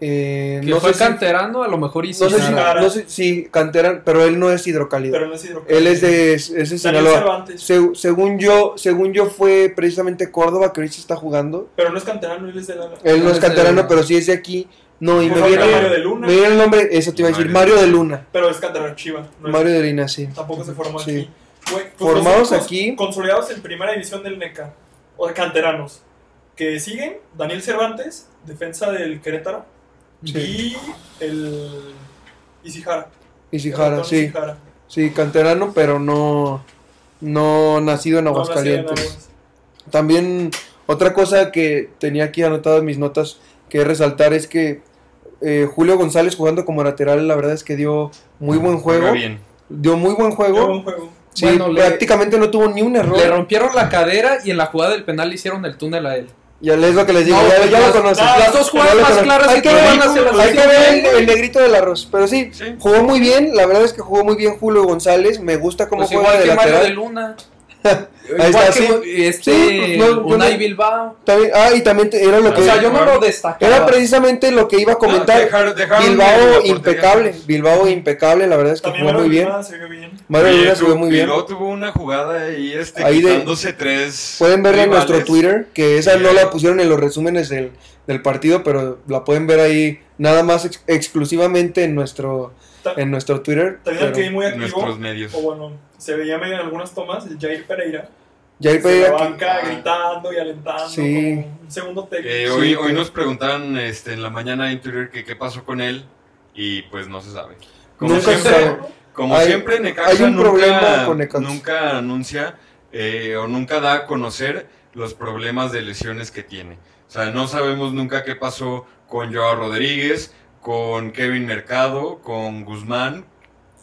Eh, no fue sé si- canterano, a lo mejor y No sé si, Hidrocálido. no sé si canteran, pero él no es hidrocálido. Pero no es hidrocálido. él es de, es de Daniel Sinaloa. Se- según yo, según yo fue precisamente Córdoba que ahorita está jugando. Pero no es canterano, él es de la. Él no No es es de- canterano, pero sí es de aquí. No, y me viene, Mario de Luna. me viene el nombre, eso te iba a decir, Mario, de Luna. Pero es canterano Chiva. no es- Mario de Luna, sí. Tampoco se formó Sí. aquí. Güey, pues Formados aquí. Consolidados en primera división del NECA. O de canteranos. Que siguen Daniel Cervantes, defensa del Querétaro. Sí. Y el. Isijara. Isijara, sí. Isijara. Sí, canterano, pero no, no nacido en No nació en Aguascalientes. Aguas. También otra cosa que tenía aquí anotado en mis notas que resaltar es que eh, Julio González jugando como lateral, la verdad es que dio muy buen juego. bien. Dio muy buen juego. buen juego. Sí, Bueno, le- prácticamente no tuvo ni un error. Le rompieron la cadera y en la jugada del penal le hicieron el túnel a él. Ya es lo que les digo, No, ya, pues ya las- lo conoces. las dos jugadas más claras hay que ver, van hacia la hay que selección, ver el, negrito del arroz. Pero sí, Sí. jugó muy bien. La verdad es que jugó muy bien Julio González. Me gusta cómo Pues juega igual de que Mario de lateral. Luna. Ahí igual está, que sí. este Sí, pues, no, Unai no- Bilbao. También- ah, y también te- era lo O que sea, yo no lo destacaba. era precisamente lo que iba a comentar. No, dejar- dejaron la Bilbao impecable. Bilbao impecable, la verdad es que También jugó muy bien. Luna se vio bien. Mario Luna se ve muy bien. Bilbao tuvo una jugada ahí, este, Ahí de- quitándose tres. Pueden verla en nuestro Twitter, que esa no Sí. la pusieron en los resúmenes del, del partido, pero la pueden ver ahí nada más ex- exclusivamente en nuestro Ta- en nuestro Twitter. También el que vi muy en activo. nuestros medios. O bueno, se veía medio en algunas tomas, el Jair Pereira. Jair Se la Pereira, banca Ah. gritando y alentando. Sí. Como un segundo técnico. Eh, Sí, hoy, pues. hoy nos preguntaron este, en la mañana en Twitter que qué pasó con él y pues no se sabe. Como Nunca se siempre, sabe. como Hay- siempre Necaxa hay un nunca, problema con Necaxa. nunca anuncia eh, o nunca da a conocer los problemas de lesiones que tiene. O sea, no sabemos nunca qué pasó con Joao Rodríguez, con Kevin Mercado, con Guzmán.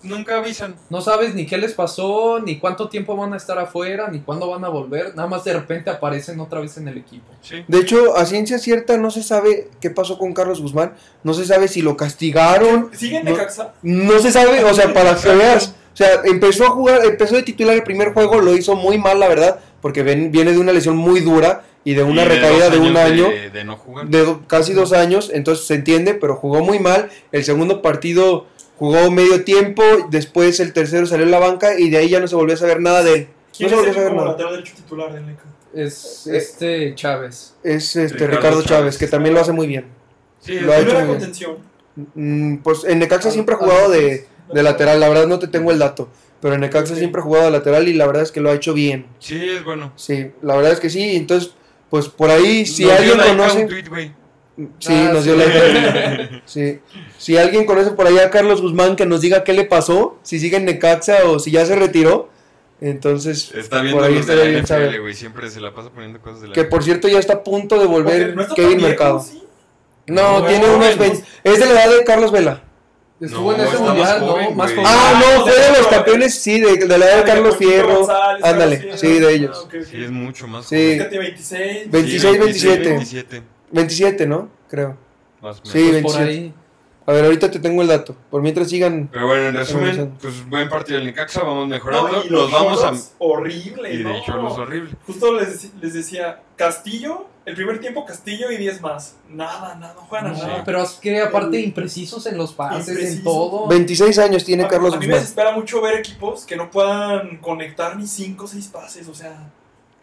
Nunca avisan. No sabes ni qué les pasó, ni cuánto tiempo van a estar afuera, ni cuándo van a volver. Nada más de repente aparecen otra vez en el equipo. Sí. De hecho, a ciencia cierta no se sabe qué pasó con Carlos Guzmán, no se sabe si lo castigaron, ¿Sigue en No. No se sabe, o sea, para que veas, o sea, empezó a jugar, empezó de titular el primer juego, lo hizo muy mal, la verdad, porque ven- viene de una lesión muy dura y de una Y recaída de un año. De, de no jugar. de do- casi dos años, entonces se entiende, pero jugó muy mal. El segundo partido jugó medio tiempo, después el tercero salió en la banca y de ahí ya no se volvió a saber nada de él. No ¿Quién se es volvió a saber nada. lateral derecho titular del? Es Eh, este Chávez. Es este Ricardo Ricardo, Chávez, Chávez. que también lo hace muy bien. Sí, Lo ha hecho muy bien. Mm, pues en Necaxa siempre ha jugado sí, de, de lateral, la verdad no te tengo el dato, pero en Necaxa Ok. siempre ha jugado de lateral y la verdad es que lo ha hecho bien. sí, es bueno. Sí, la verdad es que sí, entonces pues por ahí si Nos dio alguien like a un conoce tweet, güey. Sí, Ah, nos sí. dio like. Sí. Si alguien conoce por allá a Carlos Guzmán que nos diga qué le pasó, si sigue en Necaxa o si ya se retiró. Entonces, Está viendo por ahí estaría bien saber. güey. Siempre se la pasa poniendo cosas de la Que por cierto ya está a punto de volver Kevin viejo, Mercado. ¿sí? No, No, tiene unos 20. Es de la edad de Carlos Vela. Estuvo No, en ese más mundial, joven, ¿no? Más joven. Ah, Ah, no, no, fue de de los Carlos campeones, sí, de, de la edad de Ah, Carlos Paquito Fierro. González, Ándale, Carlos sí, de ellos. Ah, ok, ok. Sí, es mucho más Sí. joven. Tiene 26. 26, Sí, 27. 27, 27, ¿no? Creo. más o menos. Sí, Pues 27. por ahí. A ver, ahorita te tengo el dato. Por mientras sigan. Pero bueno, en resumen, pues buen partido del Necaxa, vamos No, mejorando. y los Nos vamos a. Horrible, Y ¿no? de Cholos horrible. Justo les, les decía, Castillo, el primer tiempo Castillo y 10 más. Nada, nada, no juegan a nada. pero es que aparte imprecisos en los pases, en todo. 26 años tiene a, Carlos a mí me Guzmán. desespera mucho ver equipos que no puedan conectar ni 5 o 6 pases, o sea.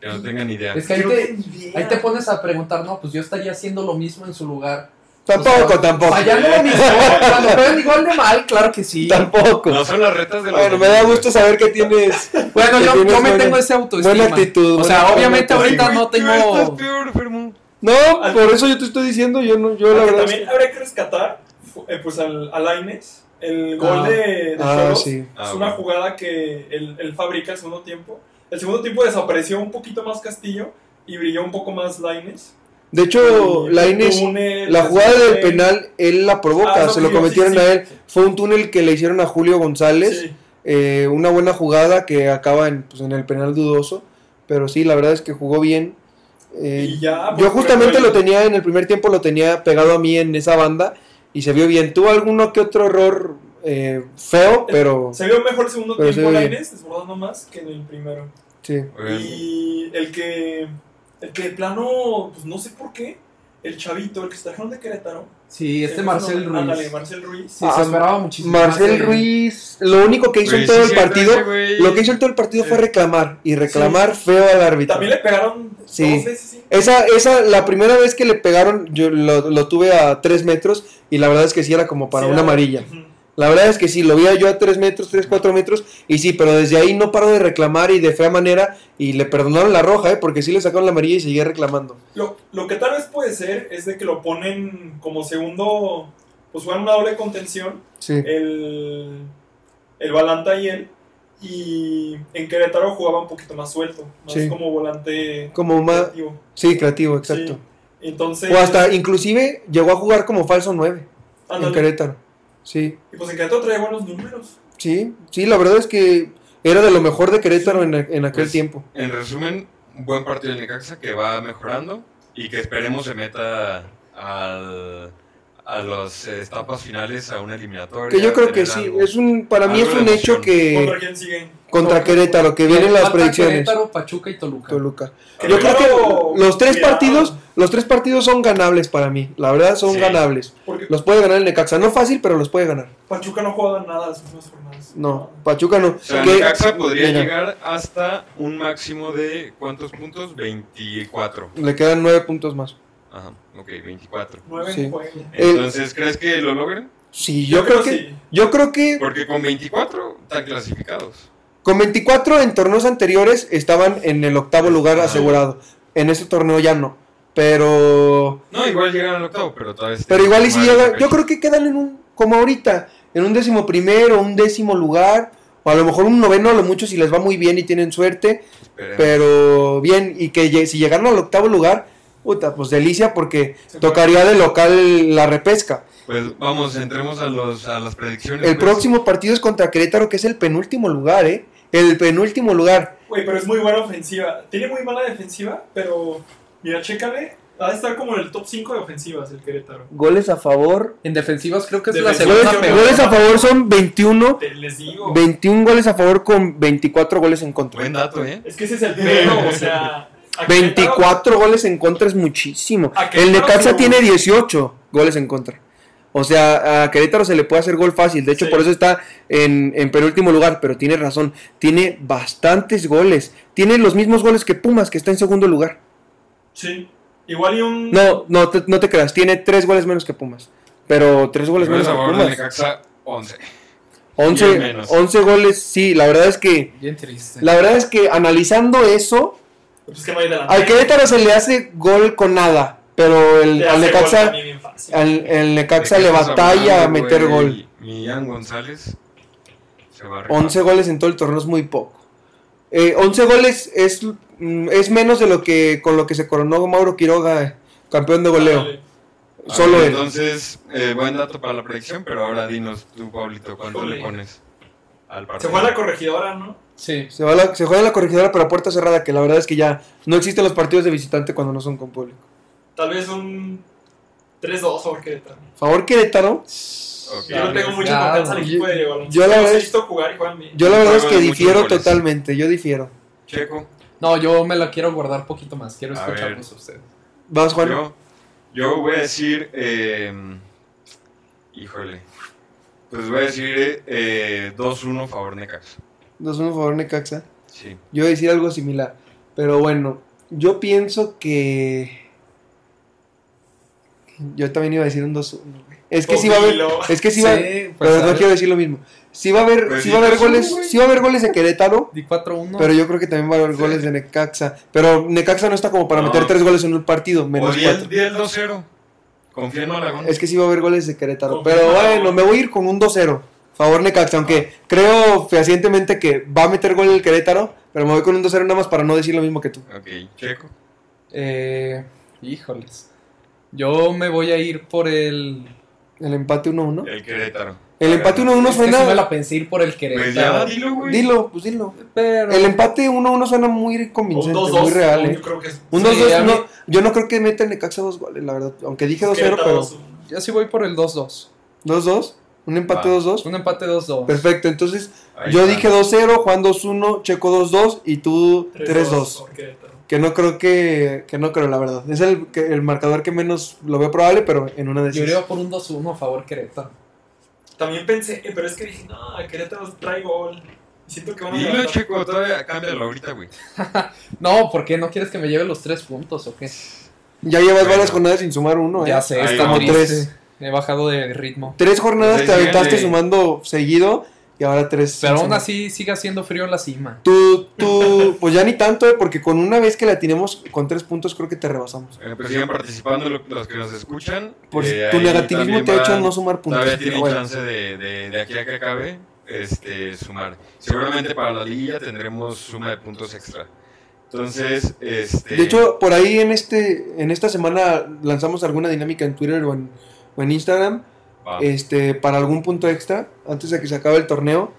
Que no tengan idea. Es que ahí te, ahí te pones a preguntar, no, pues yo estaría haciendo lo mismo en su lugar. Tampoco, O sea, tampoco. Fallando lo mismo, cuando juegan igual de mal, claro que sí. Tampoco. No son las retas de los. Bueno, me da gusto saber que tienes Bueno, yo, Tienes yo me buena- tengo ese autoestima. buena actitud. O sea, buena obviamente actitud. ahorita no Tú estás tengo... peor. No, por eso yo te estoy diciendo, yo no, yo la verdad. es también habría que rescatar eh, pues al, a Lainez, el gol Ah. de, de Ah, sí. Ah, es una bueno. jugada que él, él fabrica el segundo tiempo. El segundo tiempo desapareció un poquito más Castillo y brilló un poco más Laines. De hecho, Lainez, la jugada del penal, él la provoca, Ah, se lo cometieron sí, sí. a él. Fue un túnel que le hicieron a Julio González. Sí. eh, una buena jugada que acaba en, pues, en el penal dudoso. Pero sí, la verdad es que jugó bien. Eh, ya, yo pues, justamente bueno, lo tenía en el primer tiempo, lo tenía pegado a mí en esa banda y se vio bien. Tuvo alguno que otro error eh, feo, pero Se vio mejor el segundo se tiempo ve bien. Laines, desbordando más que en el primero. sí. Y el que, el que de plano, pues no sé por qué, el chavito, el que se trajeron de Querétaro. Sí, este el- Marcel no, ándale, Ruiz. Marcel Ruiz. Sí, Ah, se esperaba muchísimo. Marcel Ruiz, lo único que hizo en todo sí, el partido, ese lo que hizo en todo el partido fue reclamar y reclamar feo al árbitro. También le pegaron Sí. dos veces, sí. Esa, esa, la primera vez que le pegaron, yo lo, lo tuve a 3 metros y la verdad es que sí era como para Sí, una amarilla. Ujú. La verdad es que sí, lo vi yo a 3 metros, 3, 4 metros y sí, pero desde ahí no paró de reclamar y de fea manera y le perdonaron la roja, ¿eh? porque sí le sacaron la amarilla y seguía reclamando. Lo, lo que tal vez puede ser es de que lo ponen como segundo, pues juegan una doble contención, Sí, el, el Balanta y él, y en Querétaro jugaba un poquito más suelto, más Sí. como volante como más... creativo. Sí, creativo, exacto. Sí. Entonces, O hasta inclusive llegó a jugar como falso 9 en. Querétaro. Sí, Y pues en Querétaro trae buenos números. sí, sí, la verdad es que era de lo mejor de Querétaro en, en aquel Pues, tiempo. En resumen, un buen partido del Necaxa que va mejorando y que esperemos se meta al, a las etapas finales a una eliminatoria. Que yo creo que sí, algo. es un, para mí es un hecho que ¿Contra quién siguen? contra Querétaro, que vienen las predicciones. Querétaro, Pachuca y Toluca. Toluca. Yo creo que los tres cuidado, partidos, los tres partidos son ganables para mí. La verdad son Sí. ganables. Porque Los puede ganar el Necaxa, no fácil, pero los puede ganar. Pachuca no juega nada las últimas jornadas. No, Pachuca no. O sea, Que- Necaxa podría Mira, llegar hasta un máximo de ¿cuántos puntos? 24. Le quedan nueve puntos más. Ajá, ok, 24. Nueve Sí. Entonces, ¿crees que lo logren? Sí, yo, creo, que sí. yo creo que Porque con 24 están clasificados. con 24 en torneos anteriores estaban en el octavo lugar Ah. asegurado. En este torneo ya no. Pero No, igual llegan al octavo, pero todavía pero igual y si llega, yo creo que quedan en un como ahorita, en un décimo primero, un décimo lugar o a lo mejor un noveno a lo mucho si les va muy bien y tienen suerte. Esperemos. Pero bien, y que si llegaron al octavo lugar, puta, pues delicia porque Se tocaría de local la repesca. Pues vamos, entremos a, los, a las predicciones. El pues. próximo partido es contra Querétaro, que es el penúltimo lugar, ¿eh? El penúltimo lugar. Güey, pero es muy buena ofensiva. Tiene muy mala defensiva, pero mira, chécale. Va a estar como en el top 5 de ofensivas el Querétaro. Goles a favor. En defensivas creo que es la Defensivas, segunda goles- peor. Goles a favor son 21, Te les digo. 21 goles a favor con 24 goles en contra. Buen dato, ¿eh? Es que ese es el pedo, o sea. a Querétaro- 24 goles en contra es muchísimo. A El Querétaro Necaxa se- tiene 18 goles en contra. O sea, a Querétaro se le puede hacer gol fácil. De hecho, Sí. por eso está en, en penúltimo lugar. Pero tiene razón. Tiene bastantes goles. Tiene los mismos goles que Pumas, que está en segundo lugar. Sí. Igual y un. No, no te, no te creas. Tiene tres goles menos que Pumas. Pero tres goles menos que Pumas. Necaxa, 11. 11, Diez menos. 11 goles, sí. La verdad es que. Bien triste. La verdad es que analizando eso, Pues que no hay delantero. al Querétaro se le hace gol con nada. Pero el, al Necaxa. Al, el Necaxa ¿De le batalla a meter güey? gol. Millán González se va a rifar. 11 goles en todo el torneo es muy poco. Eh, 11 goles es, mm, es menos de lo que con lo que se coronó Mauro Quiroga, campeón de goleo. A Solo ver, él. Entonces, eh, buen dato para la predicción, pero ahora dinos tú, Pablito, ¿cuánto le pones al Se partido? fue a la corregidora, ¿no? Sí. Se, va a la- se juega en la corregidora, pero a puerta cerrada, que la verdad es que ya no existen los partidos de visitante cuando no son con público. Tal vez un 3-2 sobre Querétaro. Favor Querétaro, Yo no tengo mucha confianza al yo- equipo de Diego yo la verdad jugar yo la verdad es que difiero totalmente, yo difiero. Checo, No, yo me la quiero guardar un poquito más. Quiero A escucharlos a ustedes. Vas, Juan. yo, yo voy a decir, eh, híjole, pues voy a decir eh, 2-1 favor Necaxa. 2-1 favor Necaxa. Sí. Yo voy a decir algo similar. Pero bueno, yo pienso que. Yo también iba a decir un 2-1. güey. Es que sí va a haber. Es que sí va Sí, pues, Pero no quiero decir lo mismo. Sí va a haber, sí sí, va a haber goles, sí va a haber goles de Querétaro, Di 4-1. pero yo creo que también va a haber Sí. goles de Necaxa. Pero Necaxa no está como para No. meter tres goles en un partido, menos 10 cuatro. 10 2-0. Confía en Malagón. Es que sí va a haber goles de Querétaro. Pero bueno, me voy a ir con un 2-0. Favor Necaxa, aunque creo fehacientemente que va a meter gol el Querétaro, pero me voy con un 2-0 nada más para no decir lo mismo que tú. Ok, Checo. Eh, híjoles. Yo me voy a ir por el. El empate 1-1. El Querétaro. El empate 1-1 Es que sí me suena. la pensé ir por el Pues ya, Querétaro. dilo, güey. Dilo, pues dilo. pero. El empate 1-1 suena muy Un convincente, 2-2. muy real, Yo ¿eh? creo que es. Un Sí, 2-2, a mí- no, yo no creo que meta el Necaxa dos goles, la verdad. Aunque dije 2-0, Querétaro pero 2-1. Yo sí voy por el 2-2. 2-2, un empate Va. 2-2. Un empate 2-2. Perfecto, entonces Ahí yo está. dije 2-0, Juan 2-1, Checo 2-2 y tú 3-2. Que no creo que, que no creo, la verdad. Es el, que- el marcador que menos lo veo probable, pero en una de Yo esas. iría por un 2-1 a favor Querétaro. También pensé, eh, pero es que dije, no, Querétaro trae gol. Siento que van a Dilo. Checo, todavía cámbialo ahorita, güey. No, ¿por qué no quieres que me lleve los tres puntos o qué? Ya llevas Bueno. varias jornadas sin sumar uno, ¿eh? Ya sé, triste. Tres. He bajado de ritmo. Tres jornadas Pues te aventaste sumando seguido y ahora tres. Pero aún así sigue haciendo frío en la cima. Tú, tú, pues ya ni tanto, ¿eh? porque con una vez que la tenemos con tres puntos creo que te rebasamos. Eh, pues sigan participando lo- los que nos escuchan. Por Eh, tu negativismo te ha hecho no sumar puntos. Todavía tienen bueno. chance de, de, de aquí a que acabe este, sumar. Seguramente para la liguilla tendremos suma de puntos extra. Entonces, este. De hecho, por ahí en este, en esta semana lanzamos alguna dinámica en Twitter o en, o en Instagram, este, para algún punto extra, antes de que se acabe el torneo.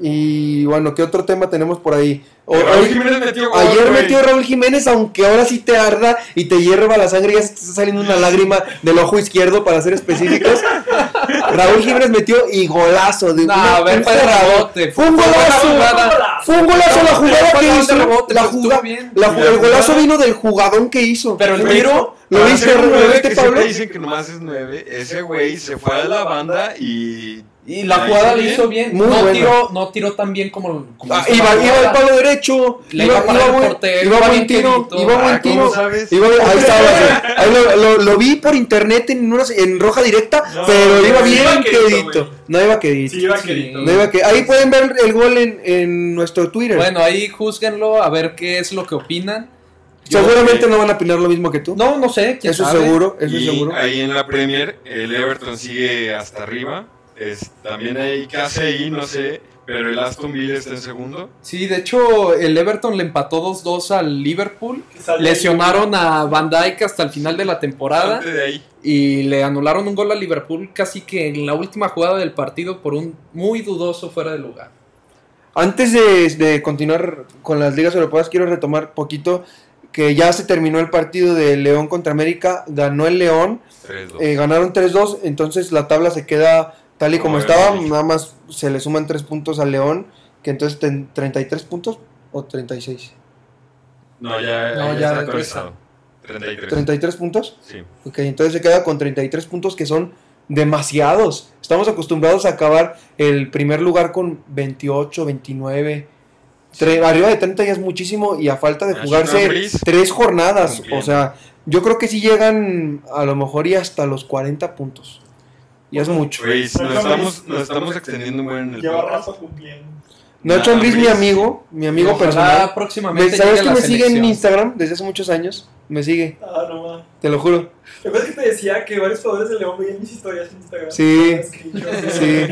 Y bueno, ¿qué otro tema tenemos por ahí? O- Raúl hoy- Jiménez metió gol, ayer güey. metió Raúl Jiménez, aunque ahora sí te arda y te hierva la sangre, ya se te está saliendo una lágrima del ojo izquierdo, para ser específicos. Raúl Jiménez metió y golazo de No, una- a ver, un rebote. Fue un golazo. Fue un golazo la jugada que hizo. La jugada, la el golazo vino del jugadón que hizo. Pero el tiro- ¿Lo Para ¿Lo nueve Pablo? siempre dicen que nomás es 9. Ese güey se fue a la banda y. Y la La jugada bien. hizo bien. Muy no, buena. tiró, no tiró tan bien como. como Ah, iba, iba al palo derecho. Le iba a parar el buen- portero, iba iba buen tiro. quedito. Iba buen Ah, ¿cómo tiro. Iba- ahí estaba. sí. Ahí lo, lo- lo vi por internet en, una, en roja directa, No, pero iba bien iba quedito, quedito. No iba quedito. Sí, iba Sí. querido. No iba que- Ahí pueden ver el gol en, en nuestro Twitter. Bueno, ahí juzguenlo a ver qué es lo que opinan. Seguramente no van a opinar lo mismo que tú. No, no sé, quién eso sabe. seguro, eso y seguro. ahí en la Premier, el Everton sigue hasta arriba. Es, también hay casi ahí, no sé. Pero el Aston Villa está en segundo. Sí, de hecho, el Everton le empató 2-2 al Liverpool. Lesionaron a Van Dijk hasta el final de la temporada. Bastante de ahí. Y le anularon un gol a Liverpool casi que en la última jugada del partido por un muy dudoso fuera de lugar. Antes de, de continuar con las ligas europeas, quiero retomar poquito que ya se terminó el partido de León contra América. Ganó el León. 3-2. Eh, ganaron 3-2, entonces la tabla se queda tal y como Como estaba, nada más se le suman 3 puntos al León, que entonces ten- 33 puntos o 36. no, ya, No, ya ya está actualizado. 33. 33 puntos. Sí. Ok, entonces se queda con 33 puntos que son demasiados. Estamos acostumbrados a acabar el primer lugar con 28, 29. Tre- arriba de 30 ya es muchísimo y a falta de Ah, jugarse tres jornadas. Cumpliendo. O sea, yo creo que sí llegan a lo mejor y hasta los 40 puntos. Y es mucho. Güey, No, nos no, estamos, no, nos estamos extendiendo buen en el Lleva cumpliendo. Nacho Ambriz, mi amigo, mi amigo Ojalá personal. próximamente Me- ¿Sabes que me sigue en. Instagram desde hace muchos años? Me sigue, Ah, no mames. te lo juro. ¿Te acuerdas que te decía que varios jugadores de León veían mis historias en Instagram? Sí. Sí.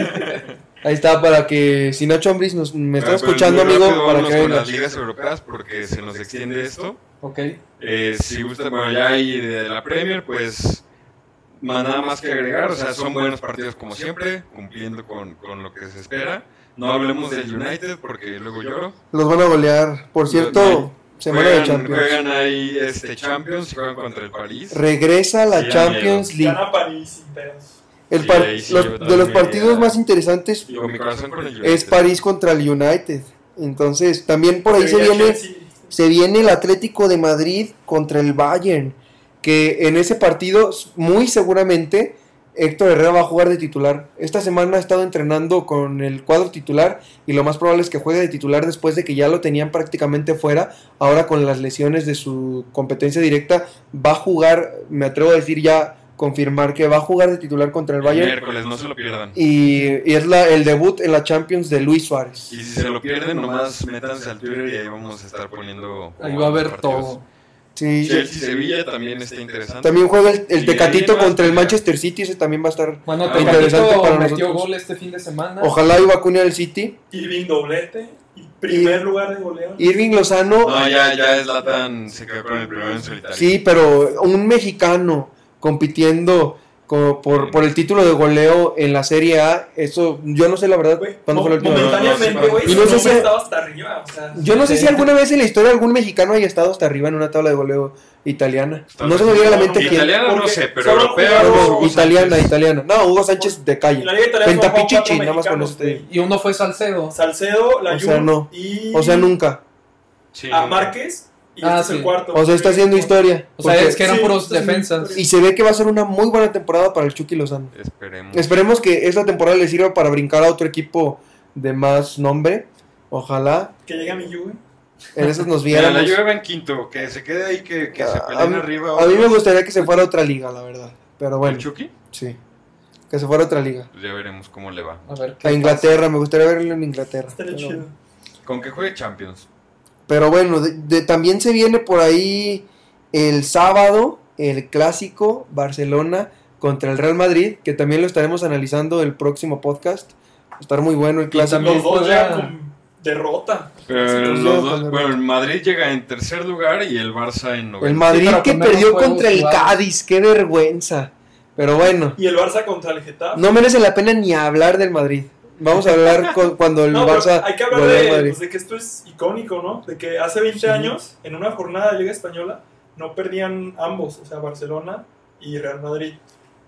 Ahí está, para que si Nacho Ambriz nos, me está Ah, escuchando, amigo, rápido, para que venga. las ligas europeas porque se nos extiende esto. Ok. Eh, si gusta, bueno, ya hay de la Premier, pues más nada más que agregar. O sea, son buenos partidos como siempre, cumpliendo con, con lo que se espera. No hablemos del United porque luego lloro. Los van a golear. Por cierto, semana de Juegan, Champions. juegan ahí este, Champions y juegan contra el París. Regresa la Sí, Champions League. Gana París pedos. El Sí, par- ahí sí los- yo de los partidos más interesantes es París contra el United. Entonces, también por ahí se viene, se viene el Atlético de Madrid contra el Bayern. Que en ese partido, muy seguramente, Héctor Herrera va a jugar de titular. Esta semana ha estado entrenando con el cuadro titular y lo más probable es que juegue de titular después de que ya lo tenían prácticamente fuera. Ahora con las lesiones de su competencia directa, va a jugar, me atrevo a decir ya, confirmar que va a jugar de titular contra el El Bayern. miércoles, no se lo pierdan. Y, y es la, el debut en la Champions de Luis Suárez. Y si se lo pierden, nomás métanse al Twitter y ahí vamos a estar poniendo. Ahí va a haber todo. Sí, Chelsea-Sevilla también está interesante. También juega el, el Tecatito contra el Manchester City, ese también va a estar. Bueno, Ah, interesante para metió nosotros. gol este fin de semana. Ojalá y vacune al City. Irving doblete. Y primer lugar de goleo. Irving Lozano, No, ya, ya es Latan, se quedó con el primero en solitario. sí, pero un mexicano compitiendo como por, por el título de goleo en la Serie A, eso yo no sé la verdad Güey, cuándo fue la última vez. Momentáneamente, No, no, güey, sí, su no sé nombre si- estaba hasta arriba. O sea, Yo no sé si alguna vez en la historia algún mexicano haya estado hasta arriba en una tabla de goleo italiana. Tal No se me viene a la mente quién. Italiana no sé, pero europea. No, italiana, Sánchez. italiana. No, Hugo Sánchez de calle. Pentapichichi, nada más con mexicanos, eso te digo. güey. Y uno fue Salcedo. Salcedo, la O sea, no. y... O sea, nunca. Sí, Ah, nunca. Márquez y Ah, este es el cuarto. O sea, está haciendo historia. O sea, es que eran Sí, puros defensas. Y se ve que va a ser una muy buena temporada para el Chucky Lozano. Esperemos. Esperemos que esta temporada le sirva para brincar a otro equipo de más nombre. Ojalá Que llegue a mi Juve. en esos nos viéramos. la Juve va en quinto, que se quede ahí, que, que se A- peleen a arriba. A mí me gustaría que se fuera a otra liga, la verdad. Pero ¿El bueno, Chucky? sí. Que se fuera a otra liga. Pues ya veremos cómo le va. A ver qué A Inglaterra, me gustaría verlo en Inglaterra. Estaría chido. Con que juegue Champions. Pero bueno, de- de- también se viene por ahí el sábado el clásico Barcelona contra el Real Madrid, que también lo estaremos analizando el próximo podcast. Va a estar muy bueno el clásico. Los dos llegan con derrota. Pero los dos- con- bueno, el Madrid llega en tercer lugar y el Barça en noveno. El Madrid que perdió contra el. Cádiz, qué vergüenza. Pero bueno, Y el Barça contra el Getafe. no merece la pena ni hablar del Madrid. Vamos a hablar con- cuando el No, Barça hay que hablar de, pues, de que esto es icónico, ¿no? De que hace 20 Sí. años, en una jornada de Liga Española, no perdían ambos, o sea, Barcelona y Real Madrid.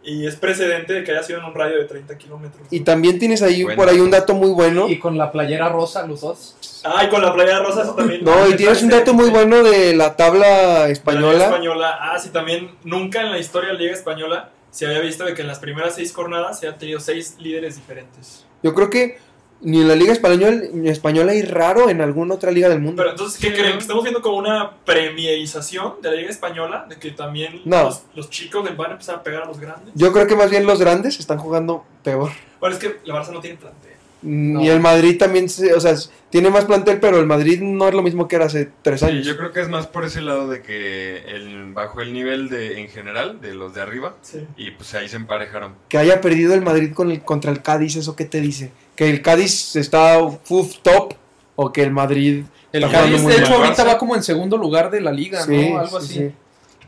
Y es precedente de que haya sido en un radio de 30 kilómetros. Y también tienes ahí Bueno. por ahí un dato muy bueno. Y con la playera rosa, los dos. Ah, y con la playa rosa eso también. No, y tienes un dato muy bueno de la tabla De la Liga española. española. Ah, sí, también nunca en la historia de la Liga Española se había visto de que en las primeras seis jornadas se han tenido seis líderes diferentes. Yo creo que ni en la Liga Española, ni española hay raro en alguna otra liga del mundo. Pero entonces, ¿qué Sí, creen? ¿Que estamos viendo como una premierización de la Liga Española? ¿De que también No. los, los chicos van a empezar a pegar a los grandes? Yo creo que más bien los grandes están jugando peor. Bueno, es que la Barça no tiene plantel. No. Y el Madrid también, se- o sea, tiene más plantel, pero el Madrid no es lo mismo que era hace tres Sí, años. yo creo que es más por ese lado de que el, bajó el nivel de en general de los de arriba Sí. y pues ahí se emparejaron. Que haya perdido el Madrid con el, contra el Cádiz, ¿eso qué te dice? ¿Que el Cádiz está uf, top o que el Madrid El Cádiz, de hecho, ahorita va como en segundo lugar de la liga, Sí, ¿no? Algo sí,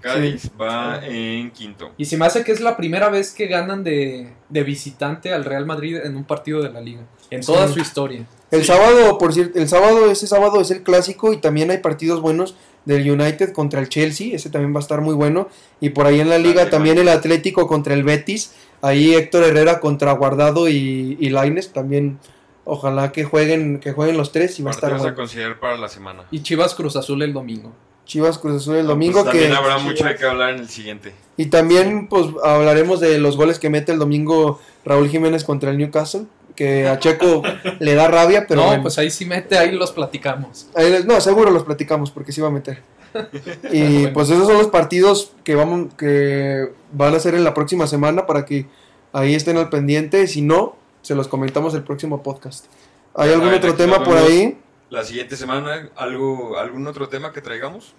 sí. Cádiz va en quinto. Y se me hace que es la primera vez que ganan de, de visitante al Real Madrid en un partido de la liga. En toda Sí. su historia. El Sí. sábado, por cierto, el sábado, ese sábado es el clásico y también hay partidos buenos del United contra el Chelsea, ese también va a estar muy bueno. Y por ahí en la liga también el Atlético contra el Betis, ahí Héctor Herrera contra Guardado y, y Lainez, también ojalá que jueguen, que jueguen los tres y va a estar Partidos a bueno. considerar para la semana. Y Chivas Cruz Azul el domingo. Chivas Cruz Azul el Ah, domingo pues que... también habrá Sí, mucho de qué hablar en el siguiente. Y también pues hablaremos de los goles que mete el domingo Raúl Jiménez contra el Newcastle, que a Checo le da rabia, pero no, bueno. pues ahí sí mete, ahí los platicamos. Ahí no, seguro los platicamos porque sí va a meter. Y Bueno. pues esos son los partidos que vamos que van a ser en la próxima semana para que ahí estén al pendiente. Si no, se los comentamos el próximo podcast. ¿Hay algún Bueno, otro tema por vemos. ahí? La siguiente semana, algo, ¿algún otro tema que traigamos?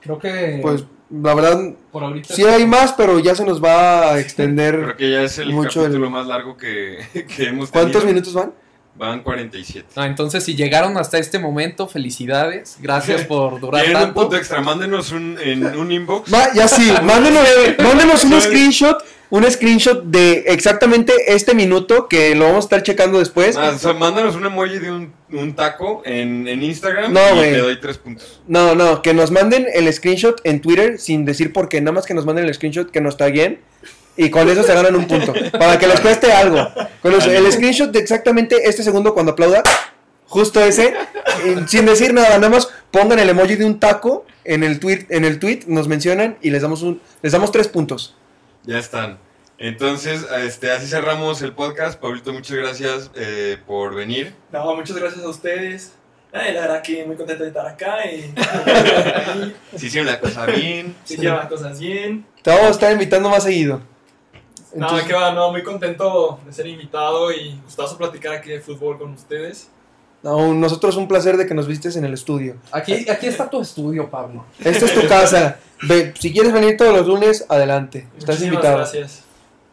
Creo que Pues la verdad por ahorita. sí hay más, pero ya se nos va a extender. Creo que ya es el Mucho capítulo el- más largo que, que hemos tenido. ¿Cuántos minutos van? Van 47. Ah, entonces, si llegaron hasta este momento, felicidades. Gracias por durar Tienen un tanto. punto extra, mándenos un, en un inbox. Va, ya sí, mándenos, mándenos un screenshot, un screenshot de exactamente este minuto que lo vamos a estar checando después. Ah, o sea, mándanos un emoji de un, un taco en, en Instagram No, y te doy tres puntos. No, no, que nos manden el screenshot en Twitter sin decir por qué, nada más que nos manden el screenshot que nos taguen y con eso se ganan un punto, para que les cueste algo. Con los- el screenshot de exactamente este segundo cuando aplauda, justo ese, sin decir nada, nada más pongan el emoji de un taco en el tweet, en el tweet nos mencionan y les damos un, les damos tres puntos. Ya están. Entonces, este, así cerramos el podcast. Pablito, muchas gracias eh, por venir. No, muchas gracias a ustedes. Ay, la verdad que muy contento de estar acá y Si hicieron la cosa bien. se hicieron las cosas bien. Te vamos a estar invitando más seguido. No, que va, no, muy contento de ser invitado y gustoso platicar aquí de fútbol con ustedes. No, nosotros un placer de que nos vistes en el estudio. Aquí, aquí está tu estudio, Pablo. Esta es tu casa. Ve, si quieres venir todos los lunes, adelante. Estás Muchísimas invitado. gracias.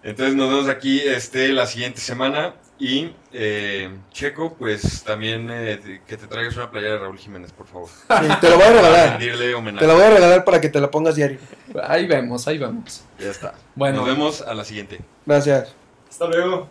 Entonces nos vemos aquí este, la siguiente semana. Y eh, Checo, pues también eh, que te traigas una playera de Raúl Jiménez, por favor. Sí, te lo voy a regalar. Te la voy a regalar para que te la pongas diario. Ahí vemos, ahí vemos. Ya está. Bueno, Nos vemos a la siguiente. Gracias. Hasta luego.